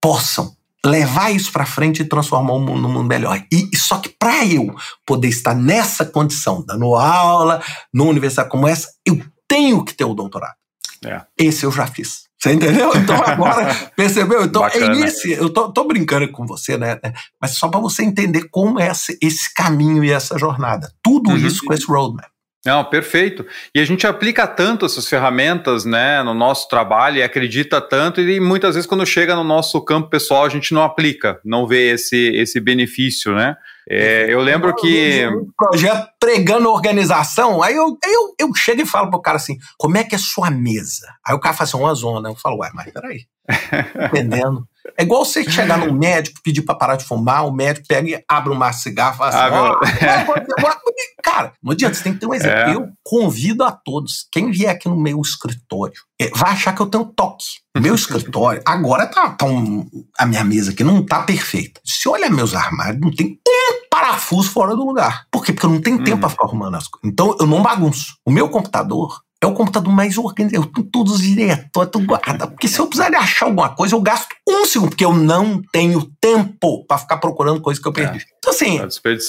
possam levar isso para frente e transformar o mundo num mundo melhor. E só que para eu poder estar nessa condição, dando aula numa universidade como essa, eu tenho que ter o doutorado. É. Esse eu já fiz. Você entendeu? Então *laughs* agora, percebeu? Então é Bacana. é esse. Eu tô, tô, brincando com você, né? Mas só para você entender como é esse, esse, caminho e essa jornada. Tudo uhum. isso com esse roadmap. Não, perfeito. E a gente aplica tanto essas ferramentas, né, no nosso trabalho e acredita tanto e muitas vezes quando chega no nosso campo pessoal a gente não aplica, não vê esse, esse benefício, né? É, eu lembro que. Um projeto pregando organização, aí eu, eu, eu chego e falo pro cara assim: como é que é sua mesa? Aí o cara faz assim, uma zona. Eu falo, ué, mas peraí. *laughs* Entendendo? É igual você chegar num médico, pedir para parar de fumar, o médico pega e abre um de cigarro e fala assim: ah, oh, *laughs* cara, não adianta, você tem que ter um exemplo. É. Eu convido a todos, quem vier aqui no meu escritório, é, vai achar que eu tenho toque. *laughs* Meu escritório, agora tá, tá um, a minha mesa aqui não tá perfeita. Se olha meus armários, não tem um parafuso fora do lugar. Por quê? Porque eu não tenho tempo hum. para ficar arrumando as coisas. Então eu não bagunço. O meu computador, é o computador mais organizado. Eu tenho todos os diretórios, tudo guardado. Porque se eu precisar de achar alguma coisa, eu gasto um segundo, porque eu não tenho tempo para ficar procurando coisa que eu perdi. É. Então, assim,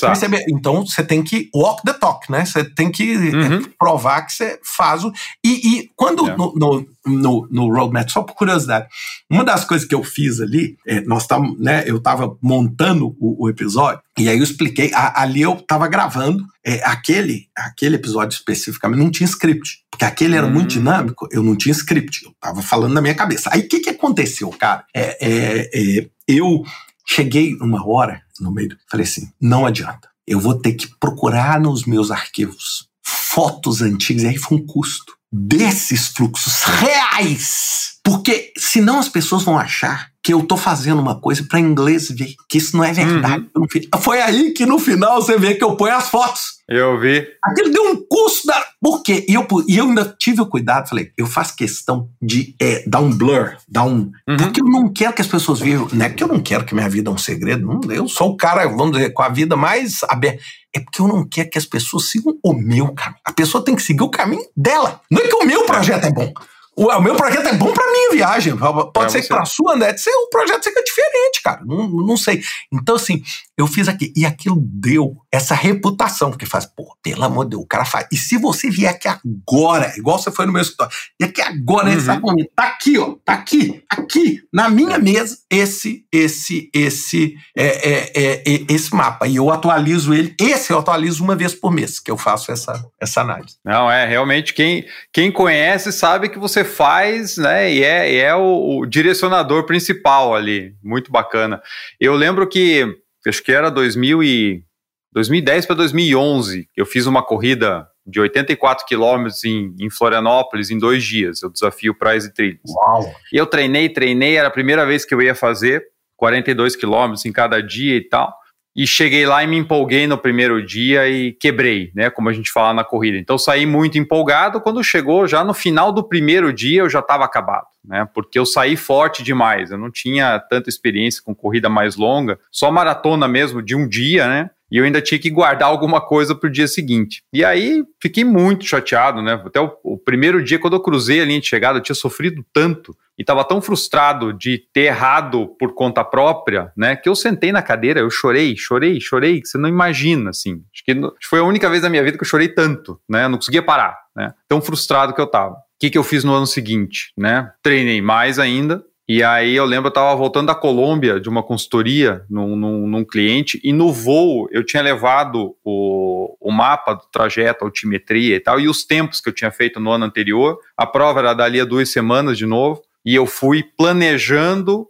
perceber, então você tem que walk the talk, né? Você tem que é, uhum. provar que você faz o. E, e quando é. no, no, no, no, roadmap, só por curiosidade, uma das coisas que eu fiz ali, é, nós tam, né, eu estava montando o, o, episódio, e aí eu expliquei, a, ali eu estava gravando é, aquele, aquele episódio especificamente, não tinha script. Porque aquele era hum. muito dinâmico, eu não tinha script, eu tava falando na minha cabeça. Aí o que, que aconteceu, cara? É, é, é, eu cheguei uma hora no meio, falei assim: não adianta, eu vou ter que procurar nos meus arquivos fotos antigas, e aí foi um custo desses fluxos reais. Porque senão as pessoas vão achar que eu tô fazendo uma coisa para inglês ver, que isso não é verdade. Uhum. Foi aí que no final você vê que eu ponho as fotos. Eu vi. Aquilo deu um custo da. Por quê? E eu, e eu ainda tive o cuidado, falei, eu faço questão de é, dar um blur, dar um. Uhum. Porque eu não quero que as pessoas vejam. Não é que eu não quero que minha vida é um segredo. eu sou o cara, vamos dizer, com a vida mais aberta. É porque eu não quero que as pessoas sigam o meu caminho. A pessoa tem que seguir o caminho dela. Não é que o meu projeto é bom. O, meu projeto é bom pra minha viagem. Pode pra ser que pra sua, André, o projeto seja diferente, cara. Não, não sei. Então, assim, eu fiz aqui. E aquilo deu essa reputação, porque faz, pô, pelo amor de Deus, o cara faz. E se você vier aqui agora, igual você foi no meu escritório, e aqui agora, uhum. nesse momento, tá aqui, ó, tá aqui, aqui, na minha mesa, esse, esse, esse, é, é, é, é, esse mapa. E eu atualizo ele, esse eu atualizo uma vez por mês, que eu faço essa, essa análise. Não, é, realmente, quem, quem conhece sabe que você faz, né, e é, e é o, o direcionador principal ali, muito bacana. Eu lembro que acho que era 2000 e 2010 para 2011, eu fiz uma corrida de 84 quilômetros em, em, Florianópolis em dois dias, o desafio Praias e Trilhas. Uau. Eu treinei, treinei, era a primeira vez que eu ia fazer 42 quilômetros em cada dia e tal. E cheguei lá e me empolguei no primeiro dia e quebrei, né? Como a gente fala na corrida. Então saí muito empolgado. Quando chegou já no final do primeiro dia, eu já estava acabado, né? Porque eu saí forte demais. Eu não tinha tanta experiência com corrida mais longa, só maratona mesmo de um dia, né? E eu ainda tinha que guardar alguma coisa para o dia seguinte. E aí fiquei muito chateado, né? Até o, o, primeiro dia, quando eu cruzei a linha de chegada, eu tinha sofrido tanto e estava tão frustrado de ter errado por conta própria, né? Que eu sentei na cadeira, eu chorei, chorei, chorei, que você não imagina, assim. Acho que foi a única vez na minha vida que eu chorei tanto, né? Eu não conseguia parar, né? Tão frustrado que eu estava. O que, que eu fiz no ano seguinte, né? Treinei mais ainda, e aí eu lembro, eu estava voltando da Colômbia de uma consultoria num, num, num, cliente, e no voo eu tinha levado o, o mapa do trajeto, a altimetria e tal, e os tempos que eu tinha feito no ano anterior. A prova era dali a duas semanas de novo, e eu fui planejando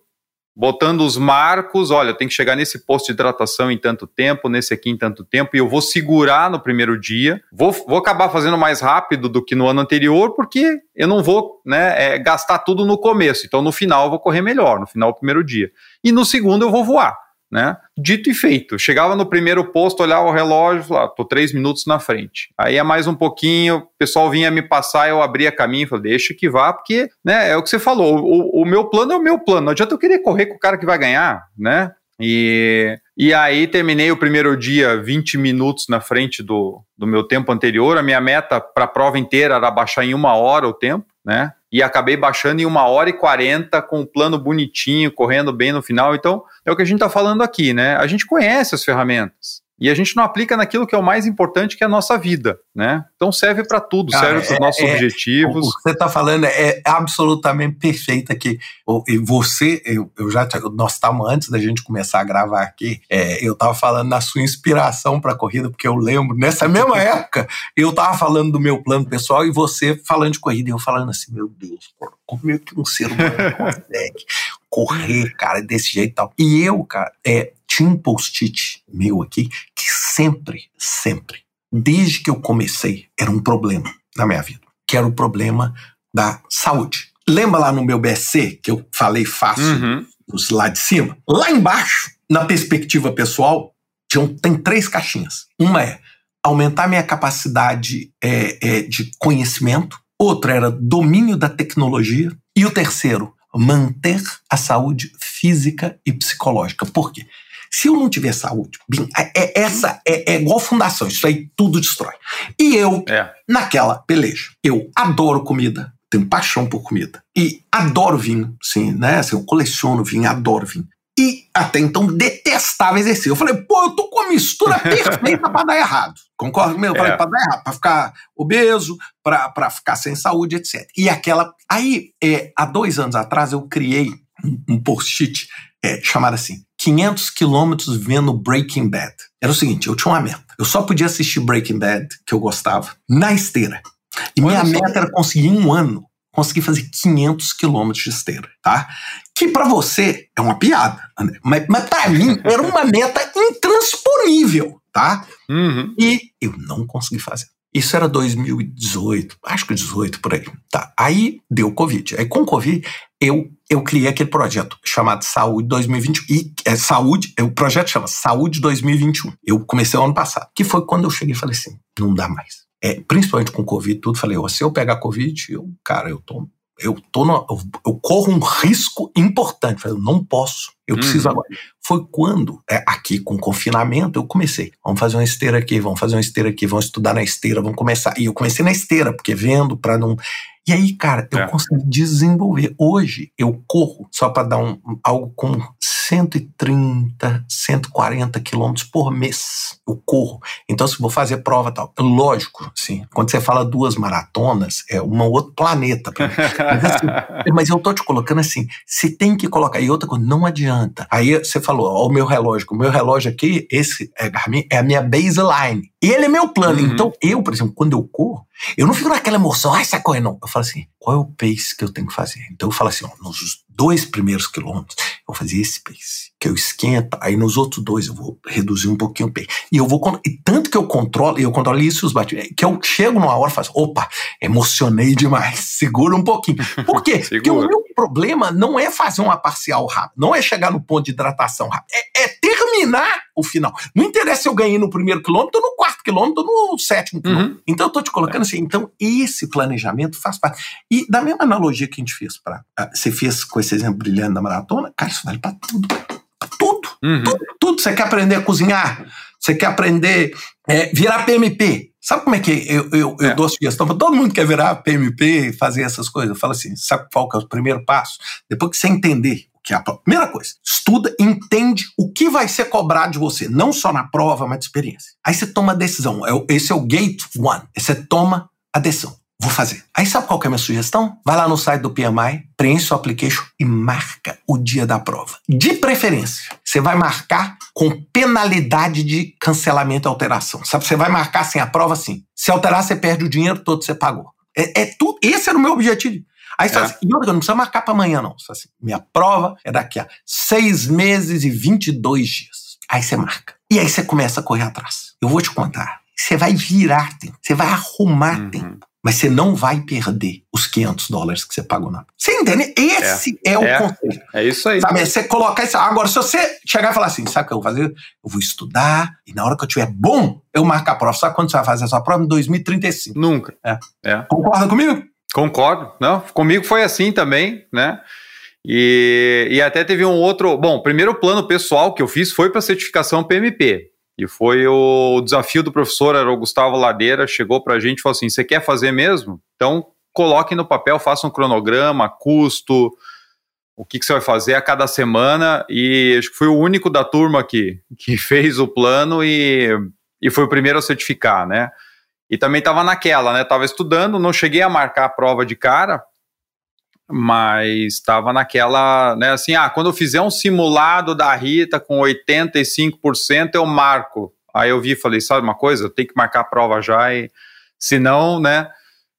botando os marcos, olha, tem que chegar nesse posto de hidratação em tanto tempo, nesse aqui em tanto tempo, e eu vou segurar no primeiro dia. Vou, vou acabar fazendo mais rápido do que no ano anterior, porque eu não vou né, é, gastar tudo no começo. Então, no final, eu vou correr melhor, no final do primeiro dia. E no segundo, eu vou voar né? Dito e feito. Chegava no primeiro posto, olhava o relógio, falava, tô três minutos na frente. Aí é mais um pouquinho, o pessoal vinha me passar, eu abria caminho, falei, deixa que vá, porque, né, é o que você falou, o, o meu plano é o meu plano, não adianta eu querer correr com o cara que vai ganhar, né? E, e aí terminei o primeiro dia 20 minutos na frente do, do meu tempo anterior, a minha meta para a prova inteira era baixar em uma hora o tempo, né? E acabei baixando em uma hora e quarenta com um plano bonitinho, correndo bem no final. Então, é o que a gente está falando aqui, né? A gente conhece as ferramentas. E a gente não aplica naquilo que é o mais importante, que é a nossa vida, né? Então serve para tudo, Cara, serve para os é, nossos é, objetivos. O que você está falando é absolutamente perfeito aqui. E você, eu, eu já, nós estávamos antes da gente começar a gravar aqui, é, eu estava falando na sua inspiração para a corrida, porque eu lembro, nessa mesma *laughs* época, eu estava falando do meu plano pessoal e você falando de corrida, e eu falando assim, meu Deus, como é que um ser humano *laughs* consegue correr, cara, desse jeito e tal. E eu, cara, é, tinha um post-it meu aqui que sempre, sempre, desde que eu comecei, era um problema na minha vida, que era o problema da saúde. Lembra lá no meu BSC que eu falei fácil uhum. lá de cima? Lá embaixo, na perspectiva pessoal, tem três caixinhas. Uma é aumentar minha capacidade é, é, de conhecimento, outra era domínio da tecnologia, e o terceiro, manter a saúde física e psicológica. Por quê? Se eu não tiver saúde, bem, é, é, essa é, é, igual fundação, isso aí tudo destrói. E eu, é. naquela peleja, eu adoro comida, tenho paixão por comida. E adoro vinho, sim, né? Assim, eu coleciono vinho, adoro vinho. E até então detestava exercício. Eu falei, pô, eu tô com a mistura perfeita para dar errado. Concorda comigo? Eu falei, é. pra dar errado, pra ficar obeso, pra, pra ficar sem saúde, etc. E aquela. Aí, é, há dois anos atrás, eu criei um, um post-it é, chamado assim: 500 quilômetros vendo Breaking Bad. Era o seguinte, eu tinha uma meta. Eu só podia assistir Breaking Bad, que eu gostava, na esteira. E minha meta era conseguir um ano conseguir fazer 500 quilômetros de esteira, tá? Que para você é uma piada, André. Mas, mas para *laughs* mim era uma meta intransponível, tá? Uhum. E eu não consegui fazer. Isso era 2018, acho que 18 por aí. Tá. Aí deu Covid. Aí com Covid eu eu criei aquele projeto chamado Saúde 2021. E é Saúde, o projeto chama Saúde 2021. Eu comecei o ano passado, que foi quando eu cheguei e falei assim: não dá mais. É, principalmente com Covid, tudo, falei, se eu pegar Covid, eu, cara, eu tô. Eu, tô no, eu, corro um risco importante. Eu não posso. Eu preciso uhum. agora. Foi quando, é, aqui com confinamento, eu comecei. Vamos fazer uma esteira aqui, vamos fazer uma esteira aqui, vamos estudar na esteira, vamos começar. E eu comecei na esteira, porque vendo para não. E aí, cara, eu é. consegui desenvolver. Hoje eu corro, só para dar um, algo com 130, 140 quilômetros por mês. Eu corro. Então, se vou fazer prova tal, lógico, assim, quando você fala duas maratonas, é um outro planeta. Mas, assim, *laughs* mas eu tô te colocando assim, você tem que colocar. E outra coisa, não adianta. Aí você falou, ó, o meu relógio, o meu relógio aqui, esse é, é a minha baseline. Ele é meu plano. Uhum. Então, eu, por exemplo, quando eu corro, eu não fico naquela emoção, ai, sai correndo. Não. Eu falo assim, qual é o pace que eu tenho que fazer? Então eu falo assim, ó, nos dois primeiros quilômetros, eu vou fazer esse pace, que eu esquento, aí nos outros dois eu vou reduzir um pouquinho o pace. E eu vou, e tanto que eu controlo, e eu controlo isso os batimentos, que eu chego numa hora e faço, opa, emocionei demais, *laughs* segura um pouquinho. Por quê? *laughs* Porque o meu problema não é fazer uma parcial rápida, não é chegar no ponto de hidratação rápida, é, é terminar o final. Não interessa se eu ganhei no primeiro quilômetro, no quarto quilômetro, no sétimo quilômetro. Uhum. Então eu tô te colocando assim, então esse planejamento faz parte. E da mesma analogia que a gente fez para, ah, você fez com esse exemplo brilhante da maratona, cara, isso vale para tudo, pra tudo, uhum. tudo, tudo. Você quer aprender a cozinhar, você quer aprender é, virar PMP. Sabe como é que eu, eu, eu é. dou sugestão para todo mundo que quer virar PMP, fazer essas coisas? Eu falo assim, sabe qual que é o primeiro passo? Depois que você entender que é a primeira coisa. Estuda, entende o que vai ser cobrado de você, não só na prova, mas de experiência. Aí você toma a decisão. É esse é o gate one. Você toma a decisão. Vou fazer. Aí sabe qual é a minha sugestão? Vai lá no site do PMI, preenche o application e marca o dia da prova. De preferência, você vai marcar com penalidade de cancelamento e alteração. Sabe, você vai marcar assim a prova assim. Se alterar, você perde o dinheiro todo que você pagou. É, é tudo. Esse era o meu objetivo. Aí você é. fala assim, não precisa marcar para amanhã, não. Você fala assim, minha prova é daqui a seis meses e 22 dias. Aí você marca. E aí você começa a correr atrás. Eu vou te contar. Você vai virar tempo, você vai arrumar uhum. tempo. Mas você não vai perder os 500 dólares que você pagou na. Você entende? Esse é, é o é, conceito. É isso aí. Sabe? Você colocar isso. Agora, se você chegar e falar assim, sabe o que eu vou fazer? Eu vou estudar e na hora que eu tiver bom, eu marco a prova. Sabe quando você vai fazer a sua prova? Em 2035. Nunca. É. é. Concorda comigo? Concordo. Não, comigo foi assim também, né? E, e até teve um outro. Bom, o primeiro plano pessoal que eu fiz foi para certificação PMP. E foi o desafio do professor, era o Gustavo Ladeira, chegou para a gente e falou assim: você quer fazer mesmo? Então coloque no papel, faça um cronograma, custo, o que, que, você vai fazer a cada semana. E acho que fui o único da turma que, que *laughs* fez o plano e, e foi o primeiro a certificar, né? E também estava naquela, né? Estava estudando, não cheguei a marcar a prova de cara, mas estava naquela, né? Assim, ah, quando eu fizer um simulado da Rita com 85%, eu marco. Aí eu vi e falei, sabe uma coisa? Eu tenho que marcar a prova já e, senão, né,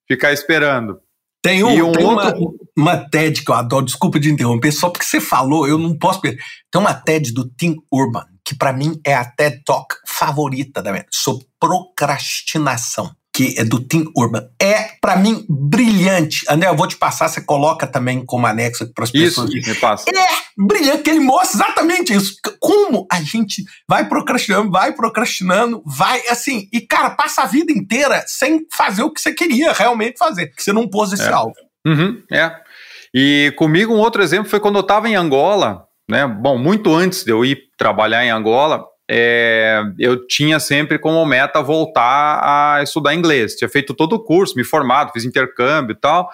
ficar esperando. Tem, um, um tem outro... uma, uma TED que eu adoro, desculpa de interromper, só porque você falou, eu não posso perder. Tem uma TED do Tim Urban, que para mim é a TED Talk favorita da minha, sobre procrastinação que é do Tim Urban. É, para mim, brilhante. André, eu vou te passar, você coloca também como anexo para as pessoas. Isso, me passa. É brilhante, que ele mostra exatamente isso. Como a gente vai procrastinando, vai procrastinando, vai assim, e cara, passa a vida inteira sem fazer o que você queria realmente fazer, que você não pôs esse é. alvo. Uhum, é. E comigo um outro exemplo foi quando eu estava em Angola, né? Bom, muito antes de eu ir trabalhar em Angola, é, eu tinha sempre como meta voltar a estudar inglês. Tinha feito todo o curso, me formado, fiz intercâmbio e tal.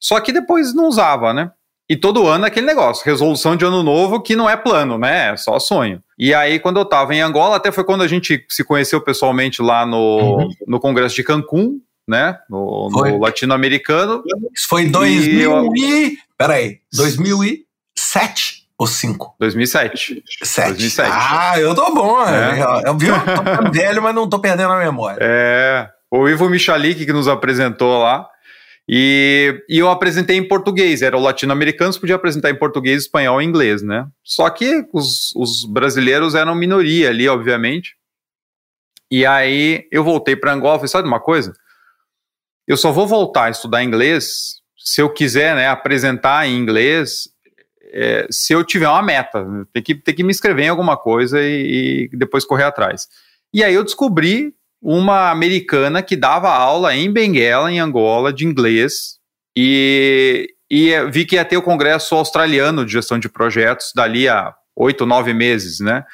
Só que depois não usava, né? E todo ano é aquele negócio, resolução de ano novo que não é plano, né? É só sonho. E aí, quando eu estava em Angola, até foi quando a gente se conheceu pessoalmente lá no, uhum. no Congresso de Cancún, né? No, no latino-americano. Isso foi em 2000 e... Peraí, 2007? Ou 5? 2007. 7. 2007. Ah, eu tô bom. É. Eu, eu, vi, eu tô *laughs* velho, mas não tô perdendo a memória. É. O Ivo Michalik que nos apresentou lá. E, e eu apresentei em português. Era o latino-americano, podia apresentar em português, espanhol e inglês, né? Só que os, os brasileiros eram minoria ali, obviamente. E aí eu voltei para Angola e falei, sabe uma coisa? Eu só vou voltar a estudar inglês se eu quiser né, apresentar em inglês é, se eu tiver uma meta, tem que, tem que me inscrever em alguma coisa e, e, depois correr atrás. E aí eu descobri uma americana que dava aula em Benguela, em Angola, de inglês, e, e vi que ia ter o congresso australiano de gestão de projetos dali a oito, nove meses, né?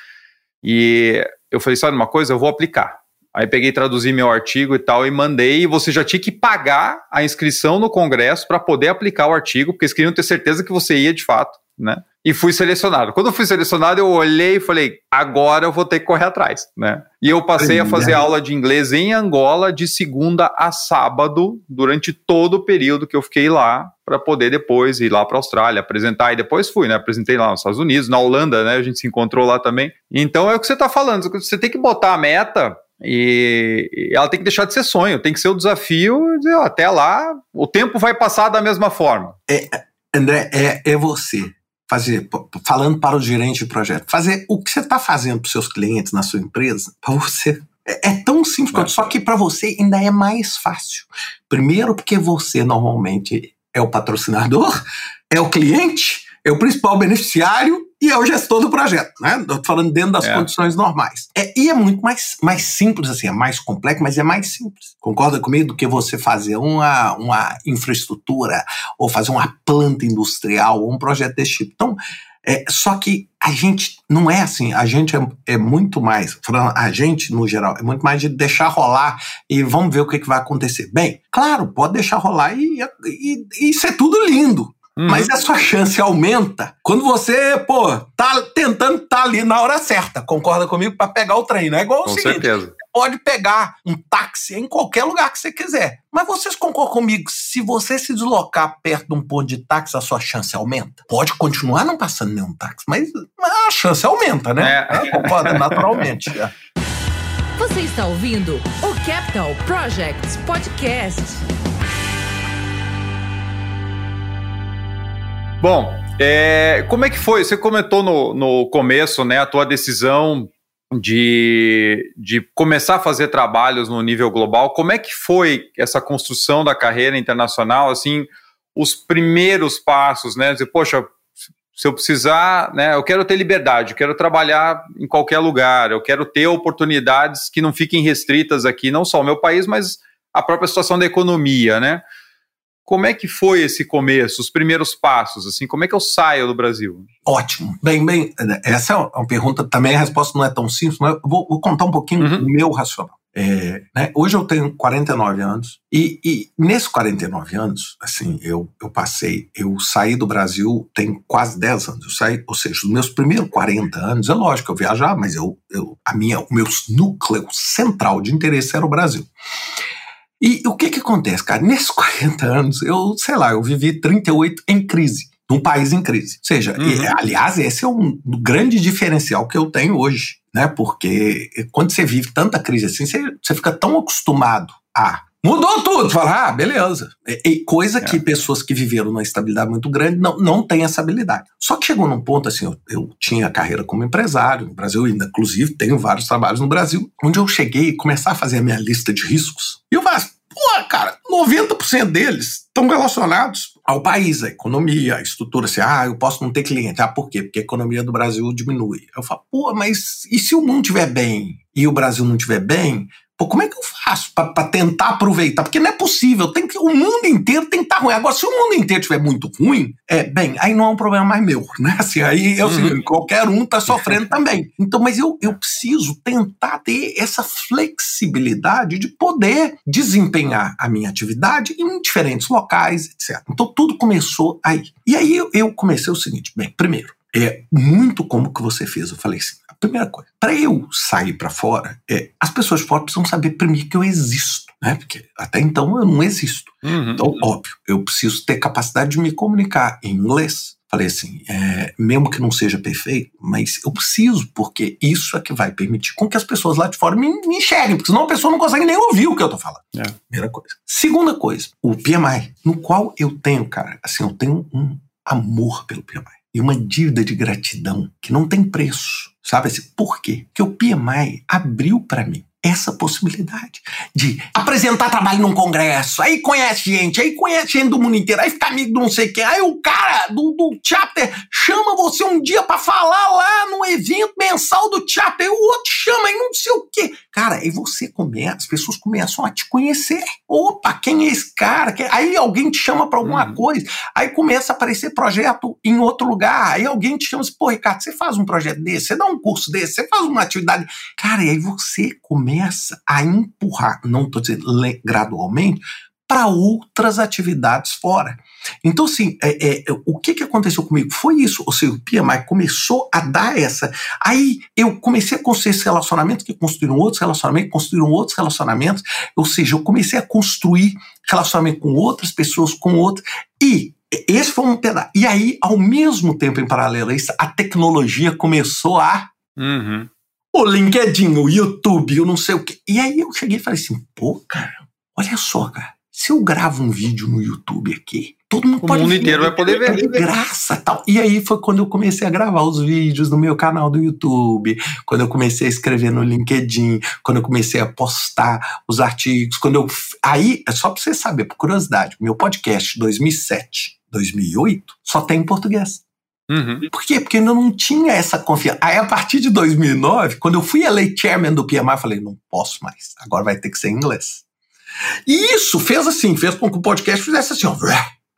E eu falei, sabe uma coisa, eu vou aplicar. Aí peguei, traduzi meu artigo e tal e mandei. E você já tinha que pagar a inscrição no congresso para poder aplicar o artigo, porque eles queriam ter certeza que você ia de fato né? E fui selecionado. Quando eu fui selecionado, eu olhei e falei: agora eu vou ter que correr atrás, né? E eu passei a fazer aula de inglês em Angola de segunda a sábado, durante todo o período que eu fiquei lá, para poder depois ir lá para a Austrália, apresentar. E depois fui, né? Apresentei lá nos Estados Unidos, na Holanda, né? A gente se encontrou lá também. Então é o que você está falando: você tem que botar a meta e ela tem que deixar de ser sonho, tem que ser o desafio até lá, o tempo vai passar da mesma forma. É, André, é, é você fazer, falando para o gerente de projeto, fazer o que você está fazendo para os seus clientes na sua empresa, para você. É, é, tão simples quanto, só que para você ainda é mais fácil. Primeiro, porque você normalmente é o patrocinador, é o cliente, é o principal beneficiário e é o gestor do projeto, né? Estou falando dentro das é. condições normais. É, e é muito mais, mais simples, assim, é mais complexo, mas é mais simples. Concorda comigo do que você fazer uma, uma infraestrutura ou fazer uma planta industrial ou um projeto desse tipo. Então, é, só que a gente não é assim, a gente é, é, muito mais, falando a gente no geral, é muito mais de deixar rolar e vamos ver o que, que vai acontecer. Bem, claro, pode deixar rolar e, e, e isso é tudo lindo. Uhum. Mas a sua chance aumenta quando você, pô, tá tentando tá ali na hora certa. Concorda comigo? para pegar o trem. Não é igual Com o seguinte: certeza. pode pegar um táxi em qualquer lugar que você quiser. Mas vocês concordam comigo? Se você se deslocar perto de um ponto de táxi, a sua chance aumenta? Pode continuar não passando nenhum táxi, mas a chance aumenta, né? É. Concorda naturalmente. É. Você está ouvindo o Capital Projects Podcast. Bom, é, como é que foi? Você comentou no, no começo, né, a tua decisão de, de começar a fazer trabalhos no nível global. Como é que foi essa construção da carreira internacional? Assim, os primeiros passos, né? Dizer, poxa, se eu precisar, né? Eu quero ter liberdade, eu quero trabalhar em qualquer lugar, eu quero ter oportunidades que não fiquem restritas aqui, não só o meu país, mas a própria situação da economia, né? Como é que foi esse começo, os primeiros passos? Assim, como é que eu saio do Brasil? Ótimo. Bem, bem, essa é uma pergunta, também a resposta não é tão simples, mas eu vou, vou contar um pouquinho uhum. do meu racional. É, né? Hoje eu tenho 49 anos e, e nesses 49 anos, assim, eu, eu passei, eu saí do Brasil tem quase 10 anos. Eu saí, ou seja, os meus primeiros 40 anos, é lógico que eu viajar, mas eu, eu, a minha, o meu núcleo central de interesse era o Brasil. E o que que acontece, cara? Nesses *laughs* 40 anos, eu, sei lá, eu vivi 38 em crise num país em crise. Ou seja, uhum. e, aliás, esse é um grande diferencial que eu tenho hoje, né? Porque quando você vive tanta crise assim, você, você fica tão acostumado a Mudou tudo. Fala, ah, beleza. E, coisa é. que pessoas que viveram numa estabilidade muito grande não, não têm essa habilidade. Só que chegou num ponto assim, eu, eu tinha carreira como empresário no Brasil, ainda, inclusive tenho vários trabalhos no Brasil, onde eu cheguei e começar a fazer a minha lista de riscos. E eu falei, pô, cara, 90% deles estão relacionados ao país, à economia, à estrutura. Assim, ah, eu posso não ter cliente. Ah, por quê? Porque a economia do Brasil diminui. Eu falo, pô, mas e se o mundo estiver bem e o Brasil não estiver bem, Pô, como é que eu faço para tentar aproveitar? Porque não é possível. Tem que, o mundo inteiro tem que estar tá ruim. Agora, se o mundo inteiro estiver muito ruim, é bem, aí não é um problema mais meu, *laughs* né? Assim, aí é o uhum. seguinte, qualquer um está sofrendo *laughs* também. Então, mas eu, eu preciso tentar ter essa flexibilidade de poder desempenhar a minha atividade em diferentes locais, etc. Então, tudo começou aí. E aí eu, eu comecei o seguinte, bem, primeiro, é muito como que você fez. Eu falei assim, primeira coisa, para eu sair para fora, é, as pessoas fora precisam saber primeiro que eu existo, né? Porque até então eu não existo. Uhum. Então, óbvio, eu preciso ter capacidade de me comunicar em inglês. Falei assim, é, mesmo que não seja perfeito, mas eu preciso, porque isso é que vai permitir com que as pessoas lá de fora me, me enxerguem, porque senão a pessoa não consegue nem ouvir o que eu tô falando. É. Primeira coisa. Segunda coisa, o PMI, no qual eu tenho, cara, assim, eu tenho um amor pelo PMI e uma dívida de gratidão que não tem preço. Sabe assim, por quê? Porque o PMI abriu para mim essa possibilidade de apresentar trabalho num congresso, aí conhece gente, aí conhece gente do mundo inteiro, aí fica amigo do não sei quem, aí o cara do, do chapter chama você um dia para falar lá no evento mensal do chapter, o outro chama e não sei o quê. Cara, aí você começa, as pessoas começam a te conhecer. Opa, quem é esse cara? Aí alguém te chama para alguma uhum. coisa, aí começa a aparecer projeto em outro lugar, aí alguém te chama assim, pô, Ricardo, você faz um projeto desse, você dá um curso desse, você faz uma atividade. Cara, e aí você começa começa a empurrar, não estou dizendo gradualmente, para outras atividades fora. Então, assim, é, é, o que, que aconteceu comigo? Foi isso. Ou seja, o PMI começou a dar essa. Aí eu comecei a construir esse relacionamento que construíram outros relacionamentos, construíram outros relacionamentos. Ou seja, eu comecei a construir relacionamento com outras pessoas, com outras. E esse foi um pedaço. E aí, ao mesmo tempo, em paralelo a isso, a tecnologia começou a uhum o LinkedIn, o YouTube, eu não sei o quê. E aí eu cheguei e falei assim, pô, cara, olha só, cara. Se eu gravo um vídeo no YouTube aqui, todo mundo o pode mundo ver. inteiro vai poder ver. De graça tal. E aí foi quando eu comecei a gravar os vídeos no meu canal do YouTube, quando eu comecei a escrever no LinkedIn, quando eu comecei a postar os artigos, quando eu. Aí, é só pra você saber, por curiosidade, meu podcast 2007, 2008 só tem em português. Uhum. Por quê? Porque eu não tinha essa confiança. Aí, a partir de 2009, quando eu fui eleito chairman do PMI, eu falei, não posso mais, agora vai ter que ser em inglês. E isso fez assim, fez com que o podcast fizesse assim, ó,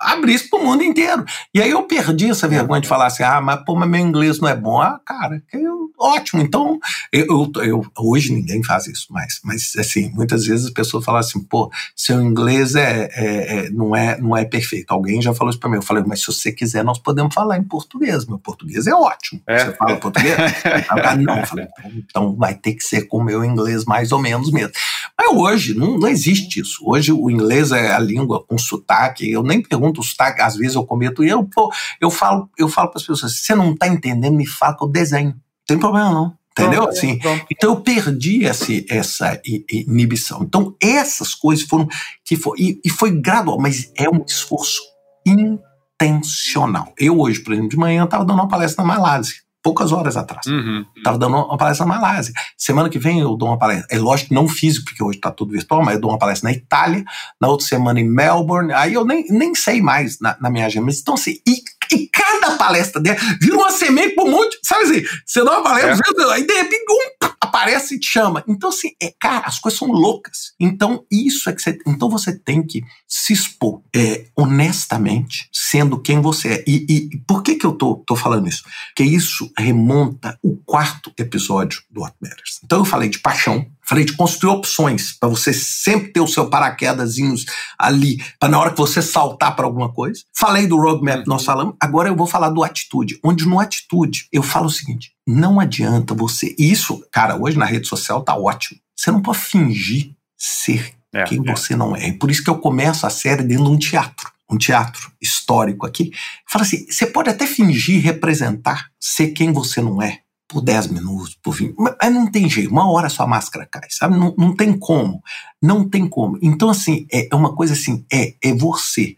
abrisse para o mundo inteiro. E aí eu perdi essa vergonha de falar assim, ah, mas, pô, mas meu inglês não é bom. Ah, cara, eu, ótimo. Então, eu, eu, eu, hoje ninguém faz isso mais, mas assim, muitas vezes as pessoas falam assim, pô, seu inglês é, é, é, não, é, não é perfeito. Alguém já falou isso para mim. Eu falei, mas se você quiser, nós podemos falar em português. Meu português é ótimo. É. Você fala português? *laughs* ah, não. Eu falei, então, então vai ter que ser com o meu inglês mais ou menos mesmo. Mas hoje não, não existe isso. Hoje o inglês é a língua com sotaque. Eu nem pergunto o sotaque, às vezes eu cometo erro. Pô, eu falo, eu falo para as pessoas: se você não está entendendo, me fala que eu desenho. Não tem problema não. Entendeu? Pronto, assim. Então eu perdi essa, essa inibição. Então essas coisas foram que foi, e, e foi gradual, mas é um esforço intencional. Eu hoje, por exemplo, de manhã estava dando uma palestra na Malásia poucas horas atrás. Uhum. Tava dando uma palestra na Malásia. Semana que vem eu dou uma palestra. É lógico que não físico, porque hoje está tudo virtual, mas eu dou uma palestra na Itália, na outra semana em Melbourne. Aí eu nem, nem sei mais na, na minha agenda. Mas então, assim, e, e cada palestra dela vira uma semente para um monte. Sabe assim, você dá uma palestra, é. aí de repente um, aparece e te chama. Então, assim, é, cara, as coisas são loucas. Então, isso é que você. Então você tem que se expor é, honestamente, sendo quem você é. E, e por que, que eu tô, tô falando isso? Porque isso remonta o quarto episódio do What Matters. Então eu falei de paixão, Falei de construir opções para você sempre ter o seu paraquedazinhos ali, para na hora que você saltar para alguma coisa. Falei do roadmap que nós falamos, agora eu vou falar do atitude, onde no atitude eu falo o seguinte: não adianta você. Isso, cara, hoje na rede social tá ótimo. Você não pode fingir ser é, quem é. você não é. E por isso que eu começo a série dentro de um teatro um teatro histórico aqui, fala assim: você pode até fingir representar, ser quem você não é, por 10 minutos, por 20, mas não tem jeito, uma hora sua máscara cai, sabe? Não, não tem como, não tem como. Então, assim, é, é uma coisa assim: é, é você.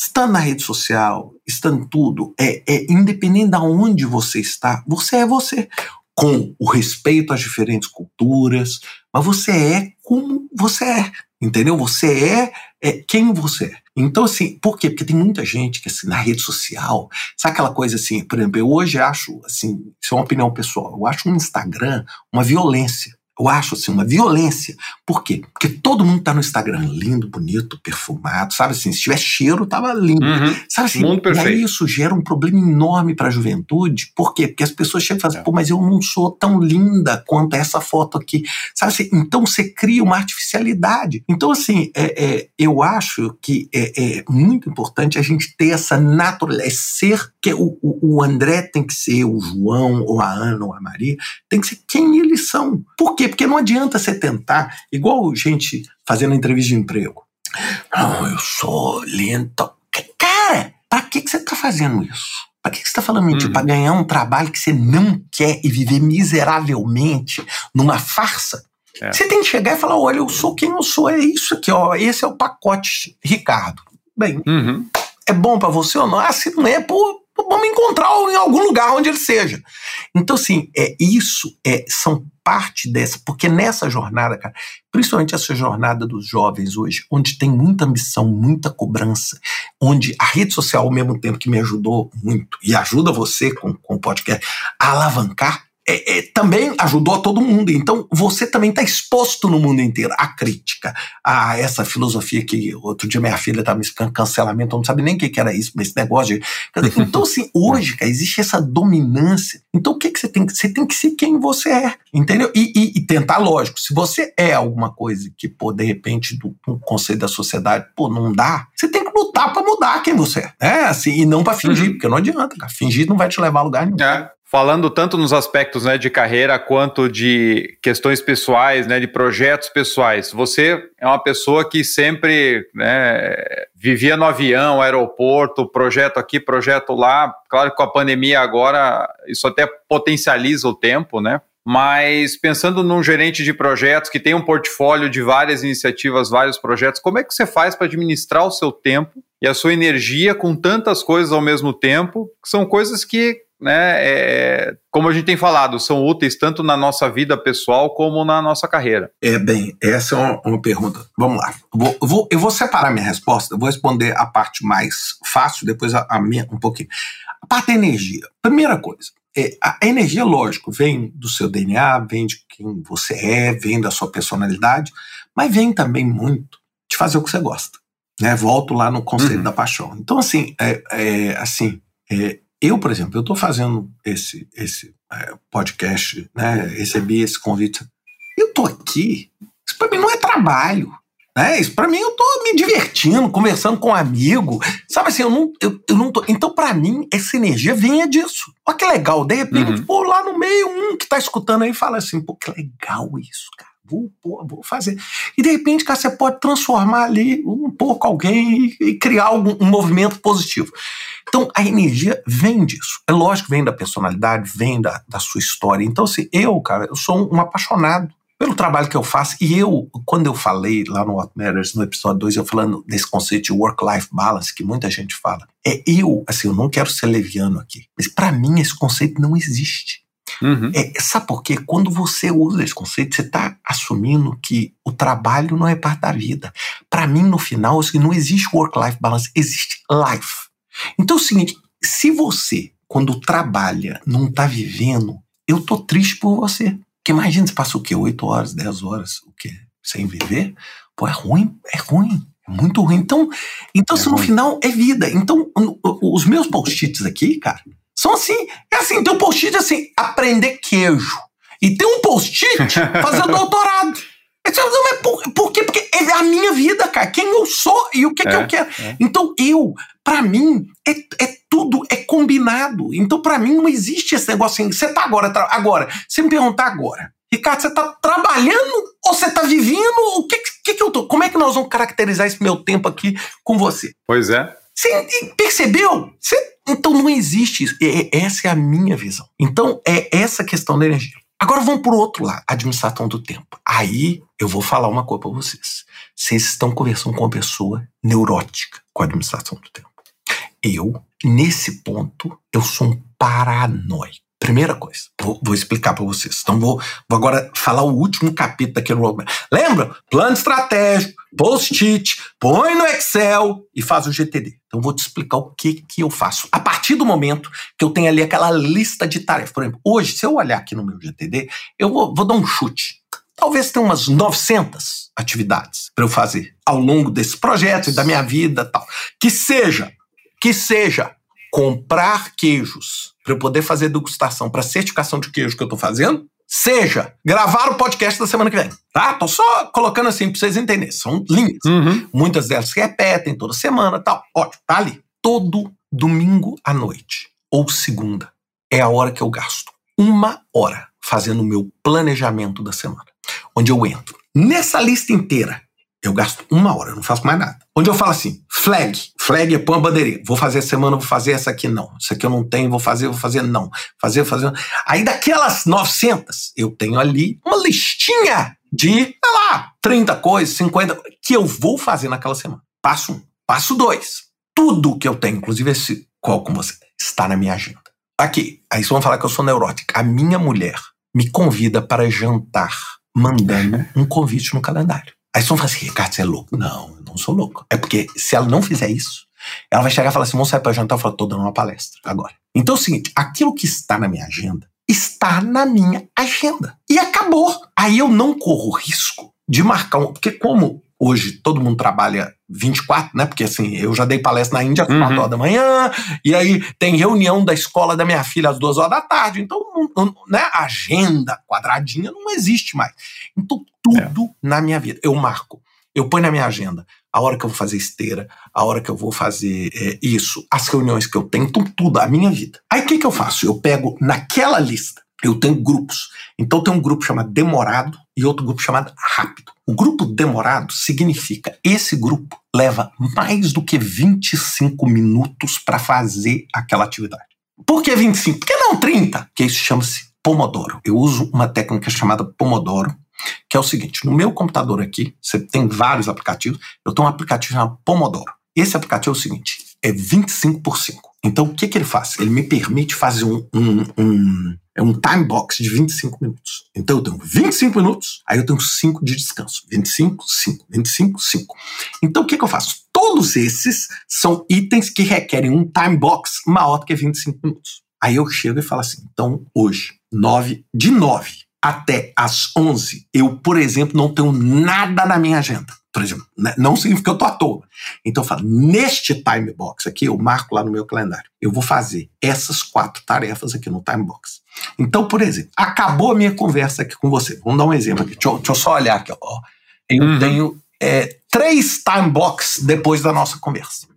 Estando na rede social, estando tudo, é, é independente de onde você está, você é você com o respeito às diferentes culturas, mas você é como você é, entendeu? Você é, é quem você é. Então, assim, por quê? Porque tem muita gente que, assim, na rede social, sabe aquela coisa assim, por exemplo, eu hoje acho, assim, isso é uma opinião pessoal, eu acho um Instagram uma violência eu acho assim, uma violência. Por quê? Porque todo mundo tá no Instagram lindo, bonito, perfumado, sabe assim? Se tiver cheiro, tava lindo. Uhum. Sabe assim? Mundo perfeito. E aí isso gera um problema enorme para a juventude. Por quê? Porque as pessoas chegam e falam assim, é. pô, mas eu não sou tão linda quanto essa foto aqui. Sabe assim? Então você cria uma artificialidade. Então, assim, é, é eu acho que é, é, muito importante a gente ter essa naturalidade, é ser que o, o, o André tem que ser, o João, ou a Ana, ou a Maria, tem que ser quem eles são. Por quê? Porque não adianta você tentar, igual gente fazendo entrevista de emprego. Não, eu sou lento. Cara, para que, que você tá fazendo isso? Para que, que você está falando mentira? Uhum. Para ganhar um trabalho que você não quer e viver miseravelmente numa farsa? É. Você tem que chegar e falar: olha, eu sou quem eu sou, é isso aqui, ó. Esse é o pacote, Ricardo. Bem, uhum. é bom para você ou não? Ah, se não é, pô, vamos encontrar em algum lugar onde ele seja. Então, assim, é isso é, são parte dessa, porque nessa jornada, cara, principalmente essa jornada dos jovens hoje, onde tem muita ambição, muita cobrança, onde a rede social, ao mesmo tempo que me ajudou muito, e ajuda você com, com o podcast, a alavancar, é, é, também ajudou a todo mundo. Então, você também está exposto no mundo inteiro à crítica, a essa filosofia que outro dia minha filha estava me explicando, cancelamento, eu não sabe nem o que, que era isso, mas esse negócio de. Então, assim, *laughs* hoje, cara, existe essa dominância. Então, o que, que você tem que Você tem que ser quem você é, entendeu? E, e, e tentar, lógico, se você é alguma coisa que, pô, de repente, do, do conceito da sociedade, pô, não dá, você tem que lutar para mudar quem você é, né? Assim, e não para fingir, uhum. porque não adianta, cara. Fingir não vai te levar a lugar nenhum. É falando tanto nos aspectos né, de carreira quanto de questões pessoais, né, de projetos pessoais. Você é uma pessoa que sempre né, vivia no avião, aeroporto, projeto aqui, projeto lá. Claro que com a pandemia agora isso até potencializa o tempo, né? Mas pensando num gerente de projetos que tem um portfólio de várias iniciativas, vários projetos, como é que você faz para administrar o seu tempo e a sua energia com tantas coisas ao mesmo tempo, que são coisas que né, é, como a gente tem falado, são úteis tanto na nossa vida pessoal como na nossa carreira? É, bem, essa é uma, uma pergunta. Vamos lá. Vou, vou, eu vou separar minha resposta, vou responder a parte mais fácil, depois a, a minha um pouquinho. A parte da energia. Primeira coisa, é, a energia, lógico, vem do seu DNA, vem de quem você é, vem da sua personalidade, mas vem também muito de fazer o que você gosta. Né? Volto lá no conceito uhum. da paixão. Então, assim, é, é assim é, eu, por exemplo, eu estou fazendo esse, esse é, podcast, né? Recebi esse convite. Eu estou aqui. Isso para mim não é trabalho. Né? Isso para mim eu estou me divertindo, conversando com um amigo. Sabe assim, eu não, eu, eu não tô. Então, para mim, essa energia vem disso. Olha que legal. De repente, uhum. pô, lá no meio, um que está escutando aí fala assim: pô, que legal isso, cara. Vou, vou, fazer. E de repente, cara, você pode transformar ali um pouco alguém e, e criar algum, um movimento positivo. Então, a energia vem disso. É lógico que vem da personalidade, vem da, da sua história. Então, assim, eu, cara, eu sou um apaixonado pelo trabalho que eu faço. E eu, quando eu falei lá no What Matters, no episódio 2, eu falando desse conceito de work-life balance, que muita gente fala. É eu, assim, eu não quero ser leviano aqui, mas para mim esse conceito não existe. Uhum. É, sabe por quê? Quando você usa esse conceito, você está assumindo que o trabalho não é parte da vida. Para mim, no final, assim, não existe work-life balance, existe life. Então é o seguinte: se você, quando trabalha, não está vivendo, eu tô triste por você. Porque imagina, você passa o quê? 8 horas, 10 horas, o quê? Sem viver? Pô, é ruim, é ruim. É muito ruim. Então, então é se no ruim. final é vida. Então, os meus post-its aqui, cara, são assim. É assim, tem um post-it assim, aprender queijo. e tem um post-it *laughs* fazendo doutorado. Mas por, por quê? Porque é a minha vida, cara. Quem eu sou e o que, é, que eu quero. É. Então, eu, para mim, é, é tudo, é combinado. Então, para mim, não existe esse negócio assim. Você tá agora, agora. Se me perguntar agora, Ricardo, você tá trabalhando ou você tá vivendo? O que, que, que eu tô? Como é que nós vamos caracterizar esse meu tempo aqui com você? Pois é. Você percebeu? Você, então não existe isso. É, essa é a minha visão. Então é essa questão da energia. Agora vamos para o outro lado, administração do tempo. Aí eu vou falar uma coisa para vocês. Vocês estão conversando com uma pessoa neurótica com a administração do tempo. Eu, nesse ponto, eu sou um paranoico. Primeira coisa, vou, vou explicar para vocês. Então, vou, vou, agora falar o último capítulo daquele roadmap. Lembra? Plano estratégico, post-it, põe no Excel e faz o GTD. Então, vou te explicar o que, que eu faço. A partir do momento que eu tenho ali aquela lista de tarefas. Por exemplo, hoje, se eu olhar aqui no meu GTD, eu vou, vou dar um chute. Talvez tenha umas 900 atividades para eu fazer ao longo desse projeto e da minha vida tal. Que seja, que seja comprar queijos para eu poder fazer degustação para certificação de queijo que eu estou fazendo, seja gravar o podcast da semana que vem, tá? Tô só colocando assim para vocês entenderem. São linhas. Uhum. Muitas delas se repetem toda semana tal. Ótimo, tá ali. Todo domingo à noite ou segunda é a hora que eu gasto uma hora fazendo o meu planejamento da semana, onde eu entro nessa lista inteira eu gasto uma hora, eu não faço mais nada. Onde eu falo assim, flag, flag é pôr a bandeirinha. Vou fazer essa semana, vou fazer essa aqui não. Isso aqui eu não tenho, vou fazer, vou fazer não. Fazer, fazer. Aí daquelas 900, eu tenho ali uma listinha de, sei lá, 30 coisas, 50, que eu vou fazer naquela semana. Passo um. Passo dois. Tudo que eu tenho, inclusive esse qual com você, está na minha agenda. Aqui, aí vocês vão falar que eu sou neurótica. A minha mulher me convida para jantar mandando *laughs* um convite no calendário. Aí você não fala assim, Ricardo, você é louco. Não, não sou louco. É porque se ela não fizer isso, ela vai chegar e falar assim: vamos sair pra jantar. Eu falo, tô dando uma palestra agora. Então é o seguinte: aquilo que está na minha agenda está na minha agenda. E acabou. Aí eu não corro risco de marcar um. Porque, como hoje todo mundo trabalha 24, né? Porque assim, eu já dei palestra na Índia às uhum. 4 horas da manhã, e aí tem reunião da escola da minha filha às 2 horas da tarde. Então, né, agenda quadradinha não existe mais. Então, tudo é. na minha vida. Eu marco. Eu ponho na minha agenda a hora que eu vou fazer esteira, a hora que eu vou fazer é, isso, as reuniões que eu tenho, então, tudo, a minha vida. Aí o que, que eu faço? Eu pego naquela lista, eu tenho grupos. Então tem um grupo chamado demorado e outro grupo chamado rápido. O grupo demorado significa esse grupo leva mais do que 25 minutos para fazer aquela atividade. Por que 25? Por que não 30? Porque isso chama-se Pomodoro. Eu uso uma técnica chamada Pomodoro, que é o seguinte: no meu computador aqui, você tem vários aplicativos, eu tenho um aplicativo chamado Pomodoro. Esse aplicativo é o seguinte: é 25 por 5. Então, o que, que ele faz? Ele me permite fazer um, um, um, é um time box de 25 minutos. Então, eu tenho 25 minutos, aí eu tenho 5 de descanso. 25, 5, 25, 5. Então, o que, que eu faço? Todos esses são itens que requerem um time box maior do que 25 minutos. Aí eu chego e falo assim: então, hoje, 9, de 9 até as 11, eu, por exemplo, não tenho nada na minha agenda. Por exemplo, né, não significa que eu tô à toa. Então eu falo, neste time box aqui, eu marco lá no meu calendário. Eu vou fazer essas quatro tarefas aqui no time box. Então, por exemplo, acabou a minha conversa aqui com você. Vamos dar um exemplo aqui. Deixa eu, deixa eu só olhar aqui. Ó. Eu uhum. tenho é, três time box depois da nossa conversa.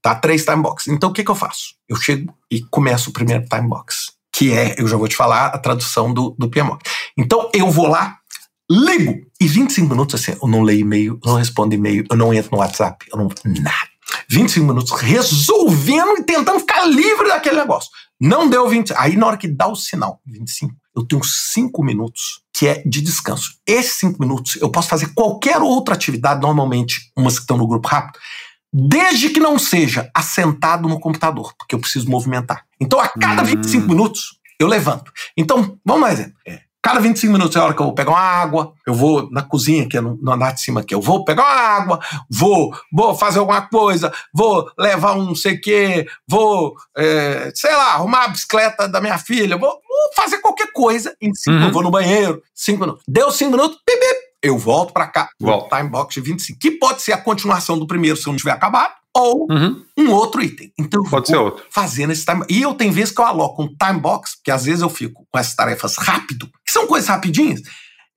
Tá? Três time box. Então o que, que eu faço? Eu chego e começo o primeiro time box que é, eu já vou te falar, a tradução do, do PMO. Então eu vou lá, ligo, e 25 minutos assim, eu não leio e-mail, não respondo e-mail, eu não entro no WhatsApp, eu não. nada. 25 minutos resolvendo e tentando ficar livre daquele negócio. Não deu 20. Aí na hora que dá o sinal, 25, eu tenho 5 minutos que é de descanso. Esses 5 minutos eu posso fazer qualquer outra atividade, normalmente umas que estão no grupo rápido, desde que não seja assentado no computador, porque eu preciso movimentar. Então, a cada hum. 25 minutos, eu levanto. Então, vamos lá, exemplo. É, cada 25 minutos é a hora que eu vou pegar uma água, eu vou na cozinha, que é no, no andar de cima aqui, eu vou pegar uma água, vou, vou fazer alguma coisa, vou levar um não sei o quê, vou, é, sei lá, arrumar a bicicleta da minha filha, vou, vou fazer qualquer coisa em cinco, uhum. eu vou no banheiro, cinco minutos. Deu cinco minutos, bip, bip, eu volto para cá. Volto. Time box de 25, que pode ser a continuação do primeiro se eu não tiver acabado, ou uhum. um outro item. Então, Pode ser outro. Fazendo esse time. E eu tenho vezes que eu aloco um time box, porque às vezes eu fico com essas tarefas rápido, que são coisas rapidinhas.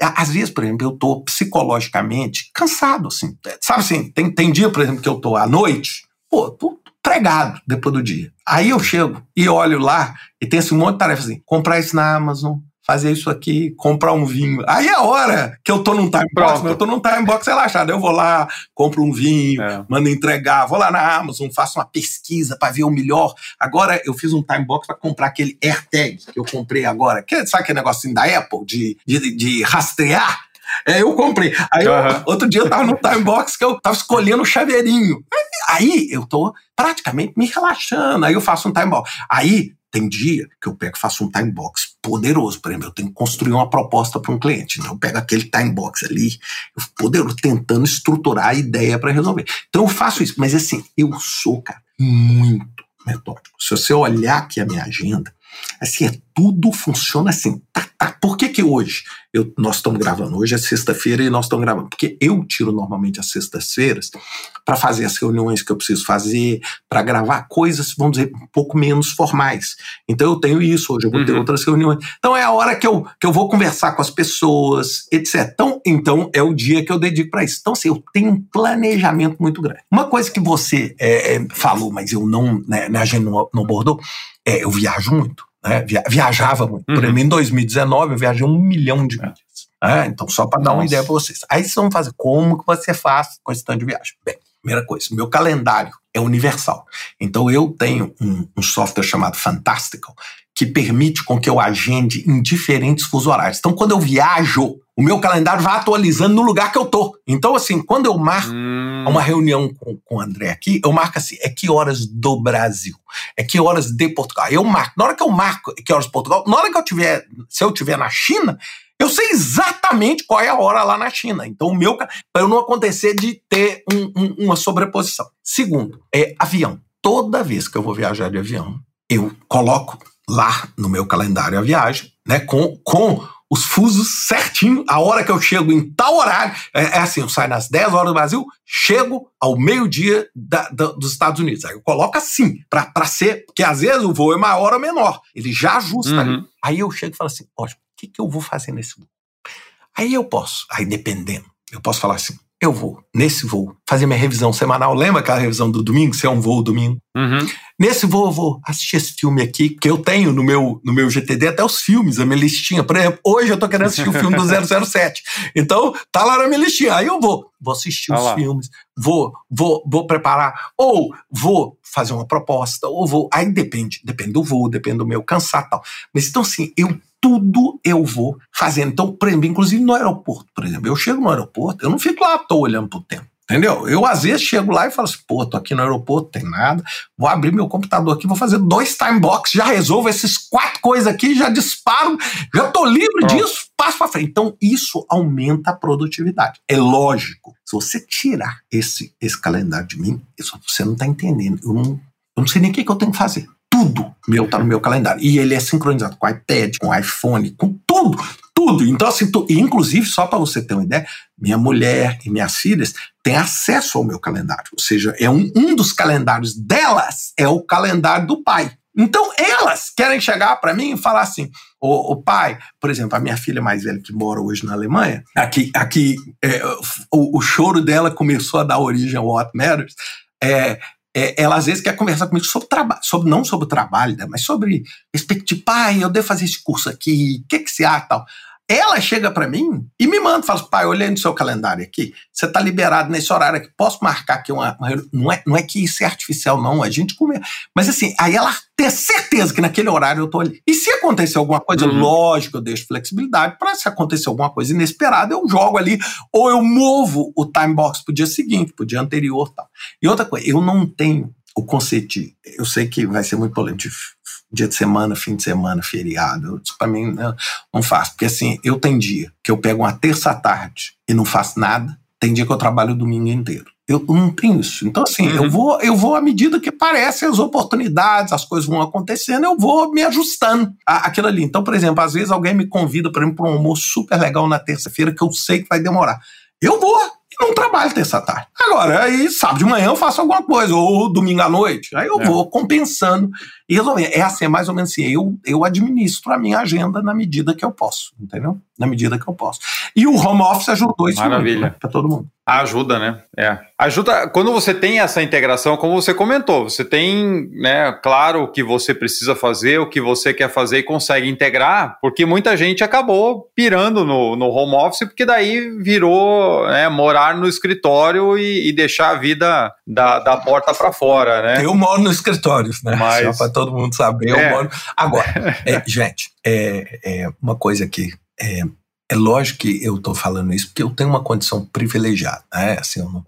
Às vezes, por exemplo, eu tô psicologicamente cansado, assim. Sabe assim, tem, tem dia, por exemplo, que eu tô à noite, pô, tô pregado depois do dia. Aí eu chego e olho lá e tem esse monte de tarefas assim, comprar isso na Amazon, fazer isso aqui, comprar um vinho. Aí é a hora que eu tô num time box, eu tô num time box relaxado. Eu vou lá, compro um vinho, é. mando entregar, vou lá na Amazon, faço uma pesquisa para ver o melhor. Agora eu fiz um time box para comprar aquele AirTag que eu comprei agora. Que, sabe aquele negocinho da Apple de, de, de rastrear? É, eu comprei. Aí uhum. eu, outro dia eu tava no time box que eu tava escolhendo o chaveirinho. Aí eu tô praticamente me relaxando. Aí eu faço um time box. Aí tem dia que eu pego e faço um time box poderoso. Por exemplo, eu tenho que construir uma proposta para um cliente. Então, eu pego aquele time box ali, poderoso, tentando estruturar a ideia para resolver. Então, eu faço isso. Mas, assim, eu sou, cara, muito metódico. Se você olhar aqui a minha agenda, assim, é tudo funciona assim. Tá, tá. Por que que hoje eu, nós estamos gravando? Hoje é sexta-feira e nós estamos gravando. Porque eu tiro normalmente as sextas-feiras para fazer as reuniões que eu preciso fazer, para gravar coisas, vamos dizer, um pouco menos formais. Então eu tenho isso, hoje eu vou ter uhum. outras reuniões. Então é a hora que eu, que eu vou conversar com as pessoas, etc. Então, então é o dia que eu dedico para isso. Então, assim, eu tenho um planejamento muito grande. Uma coisa que você é, é falou, mas eu não, né, a gente não, não abordou, é eu viajo muito. Né? Viajava muito. Uhum. Por exemplo, em 2019 eu viajei um milhão de milhas. É. então, só para dar uma ideia para vocês. Aí vocês vão fazer como que você faz com esse tanto de viagem. Bem, primeira coisa, meu calendário é universal. Então, eu tenho um, um software chamado Fantastical que permite com que eu agende em diferentes fuso horários. Então, quando eu viajo, o meu calendário vai atualizando no lugar que eu tô. Então, assim, quando eu marco hum. uma reunião com, com o André aqui, eu marco assim, é que horas do Brasil? É que horas de Portugal? Eu marco. Na hora que eu marco que horas de Portugal, na hora que eu tiver, se eu tiver na China, eu sei exatamente qual é a hora lá na China. Então, o meu, para eu não acontecer de ter um, um, uma sobreposição. Segundo, é avião. Toda vez que eu vou viajar de avião, eu coloco lá no meu calendário a viagem, né, com, com os fusos certinho, a hora que eu chego em tal horário. É, é assim, eu saio nas 10 horas do Brasil, chego ao meio-dia dos Estados Unidos. Aí eu coloco assim, para ser, porque às vezes o voo é maior ou menor. Ele já ajusta uhum. ali. Aí eu chego e falo assim: ótimo, o que, que eu vou fazer nesse voo? Aí eu posso, aí dependendo, eu posso falar assim: eu vou, nesse voo, fazer minha revisão semanal. Lembra aquela revisão do domingo? Se é um voo domingo? Uhum. Nesse voo, eu vou assistir esse filme aqui, que eu tenho no meu, no meu GTD até os filmes, a minha listinha. Por exemplo, hoje eu tô querendo assistir o filme do 007. Então, tá lá na minha listinha. Aí eu vou, vou assistir tá os lá. filmes, vou, vou, vou preparar, ou vou fazer uma proposta, ou vou. Aí depende, depende do voo, depende do meu cansar tal. Mas então, assim, eu tudo eu vou fazendo. Então, por exemplo, inclusive no aeroporto, por exemplo, eu chego no aeroporto, eu não fico lá à toa olhando pro tempo. Entendeu? Eu, às vezes, chego lá e falo assim, pô, tô aqui no aeroporto, tem nada, vou abrir meu computador aqui, vou fazer dois time box, já resolvo esses quatro coisas aqui, já disparo, já tô livre disso, passo para frente. Então, isso aumenta a produtividade. É lógico. Se você tirar esse, esse calendário de mim, isso você não tá entendendo. Eu não, eu não sei nem o que, que eu tenho que fazer tudo meu tá no meu calendário. E ele é sincronizado com iPad, com iPhone, com tudo, tudo. Então, assim, tu, inclusive, só para você ter uma ideia, minha mulher e minhas filhas têm acesso ao meu calendário. Ou seja, é um, um dos calendários delas é o calendário do pai. Então, elas querem chegar para mim e falar assim: o, o, pai, por exemplo, a minha filha mais velha que mora hoje na Alemanha, aqui, aqui é, o, o, choro dela começou a dar origem ao What Matters. É, é, ela às vezes quer conversar comigo sobre trabalho, sobre, não sobre o trabalho, né, mas sobre respeito de pai, eu devo fazer esse curso aqui, o que, que se há tal. Ela chega para mim e me manda, fala pai, olhei no seu calendário aqui, você está liberado nesse horário aqui, posso marcar aqui uma, uma, não, é, não é que isso é artificial, não, a gente come. Mas assim, aí ela tem certeza que naquele horário eu tô ali. E se acontecer alguma coisa, uhum. lógico, eu deixo flexibilidade para se acontecer alguma coisa inesperada, eu jogo ali, ou eu movo o time box pro dia seguinte, pro dia anterior tal. E outra coisa, eu não tenho o conceito de, eu sei que vai ser muito polêmico, dia de semana, fim de semana, feriado. Isso para mim não, não faço. Porque assim, eu tenho dia que eu pego uma terça à tarde e não faço nada, tem dia que eu trabalho o domingo inteiro. Eu não tenho isso. Então, assim, uhum. eu, vou, eu vou à medida que aparecem as oportunidades, as coisas vão acontecendo, eu vou me ajustando àquilo ali. Então, por exemplo, às vezes alguém me convida, por exemplo, para um almoço super legal na terça-feira que eu sei que vai demorar. Eu vou, não trabalho terça tarde. Agora, aí sábado de manhã eu faço alguma coisa, ou domingo à noite. Aí eu é. vou compensando e resolvendo. É assim, é mais ou menos assim. Eu, eu administro a minha agenda na medida que eu posso, entendeu? Na medida que eu posso. E o home office ajudou isso Maravilha. Né, para todo mundo. Ajuda, né? É. Ajuda. Quando você tem essa integração, como você comentou, você tem, né, claro o que você precisa fazer, o que você quer fazer e consegue integrar, porque muita gente acabou pirando no, no home office, porque daí virou né, morar no escritório e, e, deixar a vida da, da porta para fora, né? Eu moro no escritório, né? Mas... Só para todo mundo saber, é. eu moro. Agora, *laughs* é, gente, é, é uma coisa aqui. É, é lógico que eu estou falando isso porque eu tenho uma condição privilegiada, né? Assim, eu, não,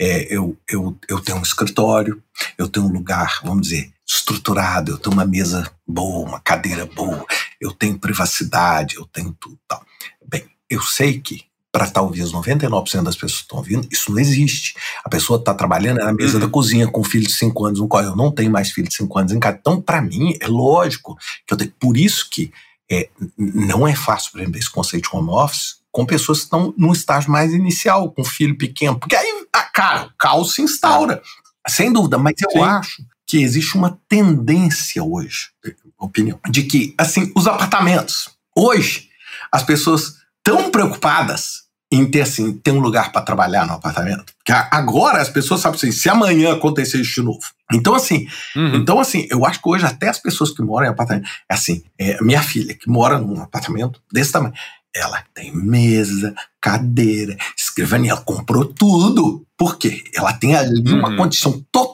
é, eu, eu, eu tenho um escritório, eu tenho um lugar, vamos dizer, estruturado, eu tenho uma mesa boa, uma cadeira boa, eu tenho privacidade, eu tenho tudo tal. Bem, eu sei que para talvez 99% das pessoas que estão ouvindo, isso não existe. A pessoa está trabalhando na mesa uhum. da cozinha com um filho de 5 anos, no qual eu não tenho mais filho de 5 anos em casa. Então, para mim, é lógico que eu tenho. Por isso que é, não é fácil, por exemplo, esse conceito de home office com pessoas que estão no estágio mais inicial, com filho pequeno, porque aí, ah, cara, o caos se instaura, sem dúvida, mas eu Sim. acho que existe uma tendência hoje, opinião, de que, assim, os apartamentos, hoje, as pessoas tão preocupadas em ter assim, ter um lugar para trabalhar no apartamento. Porque agora as pessoas sabem assim, se amanhã acontecer isso de novo. Então assim, uhum. então assim, eu acho que hoje até as pessoas que moram em apartamento, é assim, é, minha filha que mora num apartamento desse tamanho, ela tem mesa, cadeira, escrivaninha, ela comprou tudo. Por quê? Ela tem ali uhum. uma condição total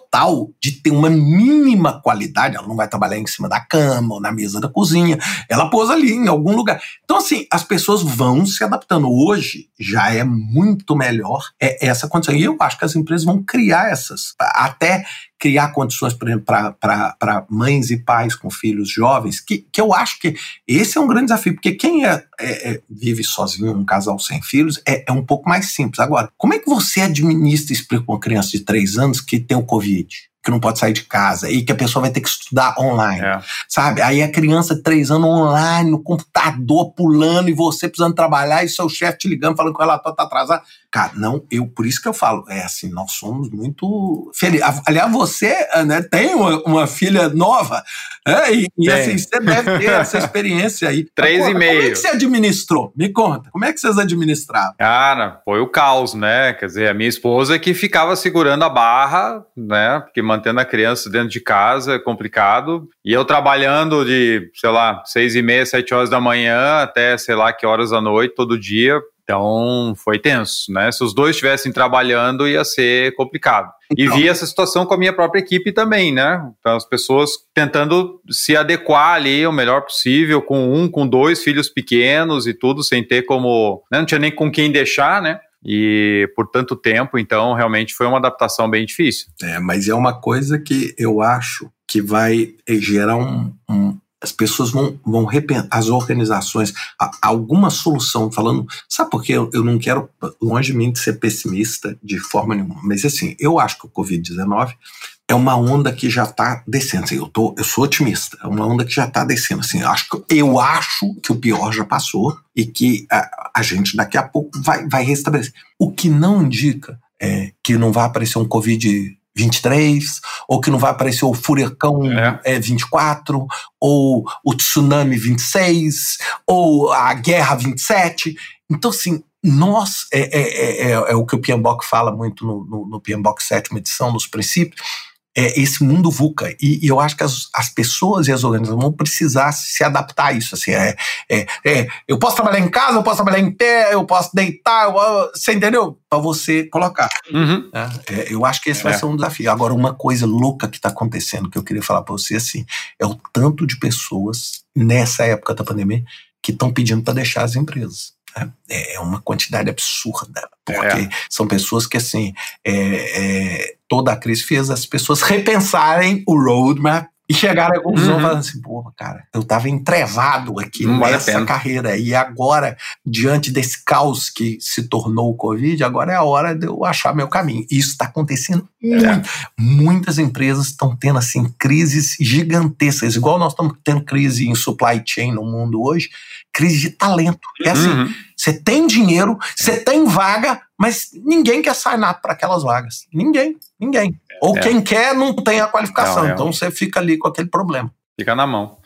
de ter uma mínima qualidade. Ela não vai trabalhar em cima da cama ou na mesa da cozinha. Ela pôs ali em algum lugar. Então, assim, as pessoas vão se adaptando. Hoje já é muito melhor é essa condição. E eu acho que as empresas vão criar essas. Até criar condições, para mães e pais com filhos jovens, que, que eu acho que esse é um grande desafio, porque quem é, é, é, vive sozinho, um casal sem filhos, é, é um pouco mais simples. Agora, como é que você administra e explica uma criança de três anos que tem o Covid? Que não pode sair de casa e que a pessoa vai ter que estudar online, é. sabe? Aí a criança de três anos online, no computador, pulando, e você precisando trabalhar, e seu chefe te ligando, falando que o relatório tá atrasado. Cara, não, eu, por isso que eu falo, é assim, nós somos muito felizes. Aliás, você né, tem uma, uma filha nova, é, e, e assim, você deve ter essa experiência aí. *laughs* Três e meio. Como é que você administrou? Me conta, como é que vocês administravam? Cara, foi o caos, né? Quer dizer, a minha esposa que ficava segurando a barra, né? Porque mantendo a criança dentro de casa é complicado. E eu trabalhando de, sei lá, seis e meia, sete horas da manhã até sei lá que horas da noite, todo dia, então foi tenso, né? Se os dois estivessem trabalhando, ia ser complicado. Então. E vi essa situação com a minha própria equipe também, né? Então as pessoas tentando se adequar ali o melhor possível, com um, com dois filhos pequenos e tudo, sem ter como. Né? Não tinha nem com quem deixar, né? E por tanto tempo, então realmente foi uma adaptação bem difícil. É, mas é uma coisa que eu acho que vai gerar um, um as pessoas vão, vão repensar, as organizações, alguma solução, falando, sabe por quê? Eu, eu não quero, longe de mim, de ser pessimista de forma nenhuma, mas assim, eu acho que o Covid-19 é uma onda que já está descendo. Assim, eu, tô, eu sou otimista, é uma onda que já está descendo. Assim, eu, acho que, eu acho que o pior já passou e que a, a gente daqui a pouco vai, vai restabelecer. O que não indica é que não vai aparecer um Covid 23, ou que não vai aparecer o furacão é. É, 24, ou o tsunami 26, ou a guerra 27. Então, assim, nós, é, é, é, é o que o PMBOK fala muito no, no, no sétima edição, nos princípios, é, esse mundo VUCA. E, e, eu acho que as, as pessoas e as organizações vão precisar se adaptar a isso. Assim, é, é, é, eu posso trabalhar em casa, eu posso trabalhar em pé, eu posso deitar, eu, você entendeu? Para você colocar. Uhum. É, é, eu acho que esse vai é. ser um desafio. Agora, uma coisa louca que está acontecendo, que eu queria falar para você, assim, é o tanto de pessoas nessa época da pandemia que estão pedindo para deixar as empresas. Né? É uma quantidade absurda, porque é. são pessoas que, assim, é, é, toda a crise fez as pessoas repensarem o roadmap e chegaram à conclusão uhum. falando assim, pô, cara, eu tava entrevado aqui Não nessa vale carreira e agora, diante desse caos que se tornou o Covid, agora é a hora de eu achar meu caminho. Isso está acontecendo é. Muitas empresas estão tendo, assim, crises gigantescas, igual nós estamos tendo crise em supply chain no mundo hoje, crise de talento. É assim, uhum. Você tem dinheiro, você tem vaga, Mas ninguém quer signar para aquelas vagas. Ninguém, ninguém. Ou é. quem quer não tem a qualificação. Não, é então você fica ali com aquele problema. Fica na mão.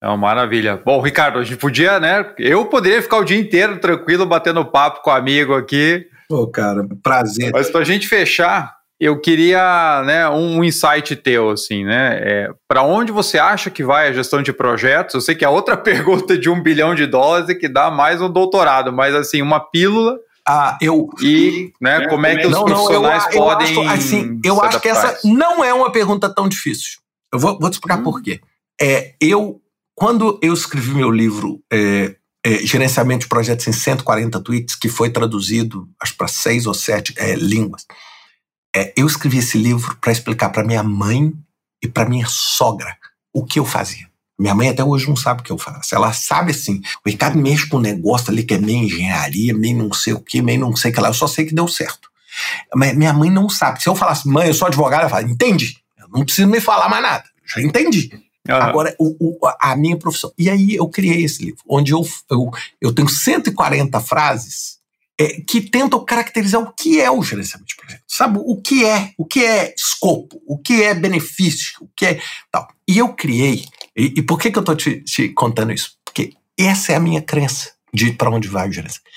É uma maravilha. Bom, Ricardo, a gente podia, né? Eu poderia ficar o dia inteiro tranquilo batendo papo com o amigo aqui. Pô, cara, prazer. Mas para a gente fechar, eu queria né, um insight teu, assim, né? É, para onde você acha que vai a gestão de projetos? Eu sei que *laughs* é outra pergunta de um bilhão de dólares que dá mais um doutorado, mas assim, uma pílula. Ah, eu. E né, é, como é que os não, profissionais não, eu, podem. Eu acho, assim, eu acho que essa não é uma pergunta tão difícil. Eu vou, vou te explicar hum. por quê. É, eu, quando eu escrevi meu livro é, é, Gerenciamento de Projetos em 140 Tweets, que foi traduzido, acho, para seis ou sete é, línguas é, eu escrevi esse livro para explicar para minha mãe e para minha sogra o que eu fazia. Minha mãe até hoje não sabe o que eu faço. Ela sabe assim, o Ricardo mexe com um negócio ali que é meio engenharia, meio não sei o que, meio não sei o que lá. Eu só sei que deu certo. Mas minha mãe não sabe. Se eu falasse, mãe, eu sou advogado, ela fala, entendi. Eu não preciso me falar mais nada. Já entendi. Uhum. Agora, o, o, a minha profissão. E aí eu criei esse livro, onde eu, eu, eu tenho 140 frases é, que tentam caracterizar o que é o gerenciamento de projetos. Sabe, o que é, o que é escopo, o que é benefício, o que é tal. E eu criei, e, e por que, que eu estou te, te, contando isso? Porque essa é a minha crença de para onde vai o gerenciamento.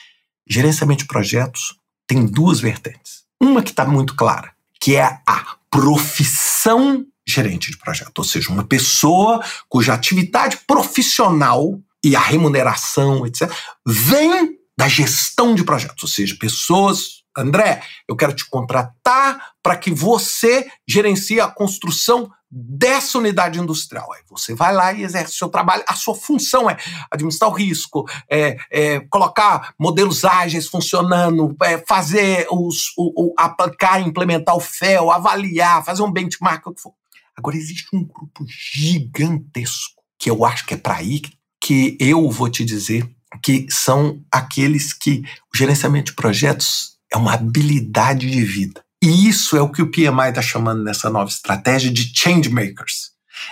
Gerenciamento de projetos tem duas vertentes. Uma que está muito clara, que é a profissão gerente de projeto, ou seja, uma pessoa cuja atividade profissional e a remuneração, etc., vem da gestão de projetos, ou seja, pessoas. André, eu quero te contratar para que você gerencie a construção dessa unidade industrial. Aí você vai lá e exerce o seu trabalho. A sua função é administrar o risco, é, é colocar modelos ágeis funcionando, é fazer os, o, o, aplicar, implementar o FEL, avaliar, fazer um benchmark, o que for. Agora existe um grupo gigantesco que eu acho que é para aí que eu vou te dizer que são aqueles que o gerenciamento de projetos é uma habilidade de vida. E isso é o que o PMI está chamando nessa nova estratégia de change makers.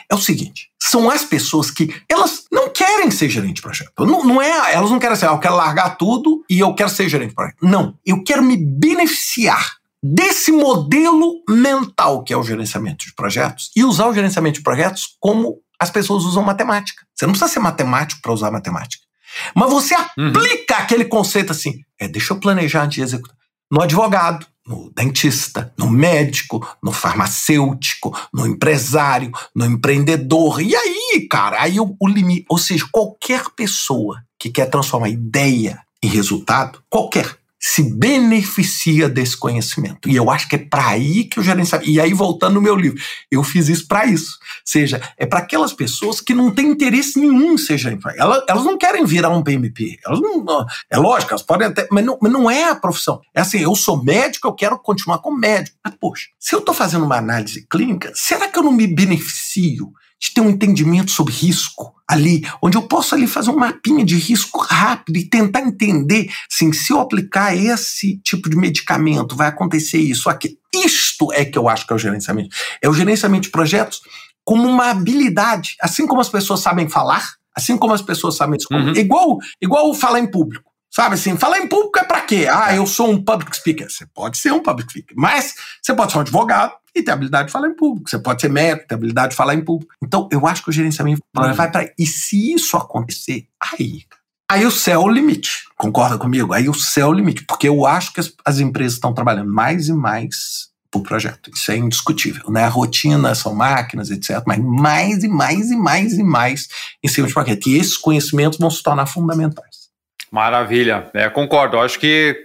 É o seguinte, são as pessoas que elas não querem ser gerente de projeto. Não, não é, elas não querem ser, ah, eu quero largar tudo e eu quero ser gerente de projeto. Não, eu quero me beneficiar desse modelo mental que é o gerenciamento de projetos e usar o gerenciamento de projetos como as pessoas usam matemática. Você não precisa ser matemático para usar matemática. Mas você uhum. aplica uhum. aquele conceito assim, é, deixa eu planejar antes de executar. No advogado, no dentista, no médico, no farmacêutico, no empresário, no empreendedor. E aí, cara, aí o, o limite, ou seja, qualquer pessoa que quer transformar ideia em resultado, qualquer, se beneficia desse conhecimento. E eu acho que é para aí que o gerenciamento. E aí, voltando no meu livro, eu fiz isso para isso. Ou seja, é para aquelas pessoas que não têm interesse nenhum em ser. Elas, elas não querem virar um PMP. Elas não, não, é lógico, elas podem até. Mas não, mas não é a profissão. É assim, eu sou médico, eu quero continuar como médico. Mas, poxa, se eu estou fazendo uma análise clínica, será que eu não me beneficio de ter um entendimento sobre risco ali, onde eu posso ali fazer um mapinha de risco rápido e tentar entender, assim, se eu aplicar esse tipo de medicamento, vai acontecer isso, aqui. Isto é que eu acho que é o gerenciamento. É o gerenciamento de projetos como uma habilidade, assim como as pessoas sabem falar, assim como as pessoas sabem uhum. igual, igual falar em público. Sabe assim, falar em público é para quê? Ah, eu sou um public speaker. Você pode ser um public speaker, mas você pode ser um advogado e ter habilidade de falar em público. Você pode ser médico, ter habilidade de falar em público. Então, eu acho que o gerenciamento uhum. vai para E se isso acontecer, aí, aí o céu é o limite. Concorda comigo? Aí o céu é o limite, porque eu acho que as, as empresas estão trabalhando mais e mais por projeto. Isso é indiscutível, né? A rotina são máquinas, etc. Mas mais e mais e mais e mais em cima de projeto. E esses conhecimentos vão se tornar fundamentais. Maravilha, é, concordo. Acho que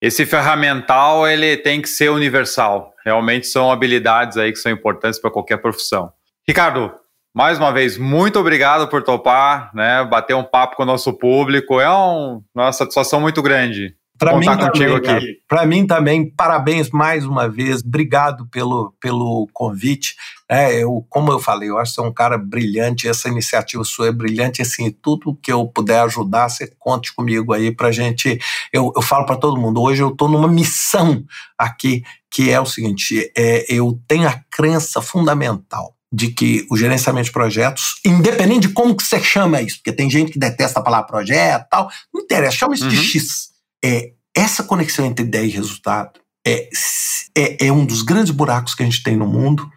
esse ferramental ele tem que ser universal. Realmente são habilidades aí que são importantes para qualquer profissão. Ricardo, mais uma vez, muito obrigado por topar, né? Bater um papo com o nosso público. É um, uma satisfação muito grande. Para mim contigo também, aqui. Para mim também, parabéns mais uma vez, obrigado pelo, pelo convite. É, eu, como eu falei, eu acho que você é um cara brilhante, essa iniciativa sua é brilhante, assim, tudo que eu puder ajudar, você conte comigo aí para gente. Eu, eu falo para todo mundo, hoje eu estou numa missão aqui, que é o seguinte: é, eu tenho a crença fundamental de que o gerenciamento de projetos, independente de como que você chama isso, porque tem gente que detesta a palavra projeto tal, não interessa, chama isso uhum. de X é, essa conexão entre ideia e resultado é, é, é um dos grandes buracos que a gente tem no mundo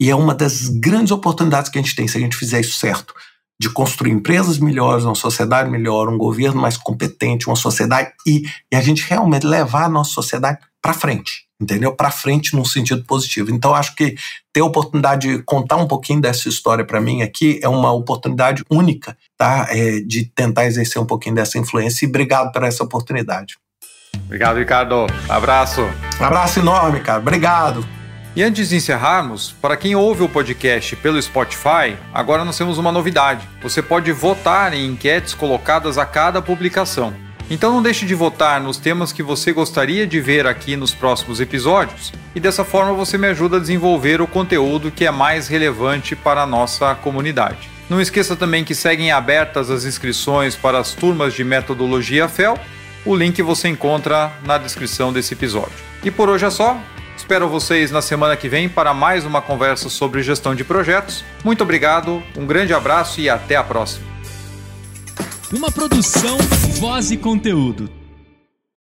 e é uma das grandes oportunidades que a gente tem se a gente fizer isso certo de construir empresas melhores, uma sociedade melhor, um governo mais competente, uma sociedade e, e a gente realmente levar a nossa sociedade para frente, entendeu? Para frente num sentido positivo. Então acho que ter a oportunidade de contar um pouquinho dessa história para mim aqui é uma oportunidade única, tá? É, de tentar exercer um pouquinho dessa influência e obrigado por essa oportunidade. Obrigado, Ricardo. Abraço. abraço enorme, cara. Obrigado. E antes de encerrarmos, para quem ouve o podcast pelo Spotify, agora nós temos uma novidade. Você pode votar em enquetes colocadas a cada publicação. Então não deixe de votar nos temas que você gostaria de ver aqui nos próximos episódios, e dessa forma você me ajuda a desenvolver o conteúdo que é mais relevante para a nossa comunidade. Não esqueça também que seguem abertas as inscrições para as turmas de metodologia FEL. O link você encontra na descrição desse episódio. E por hoje é só. Espero vocês na semana que vem para mais uma conversa sobre gestão de projetos. Muito obrigado, um grande abraço e até a próxima. Uma produção, voz e conteúdo.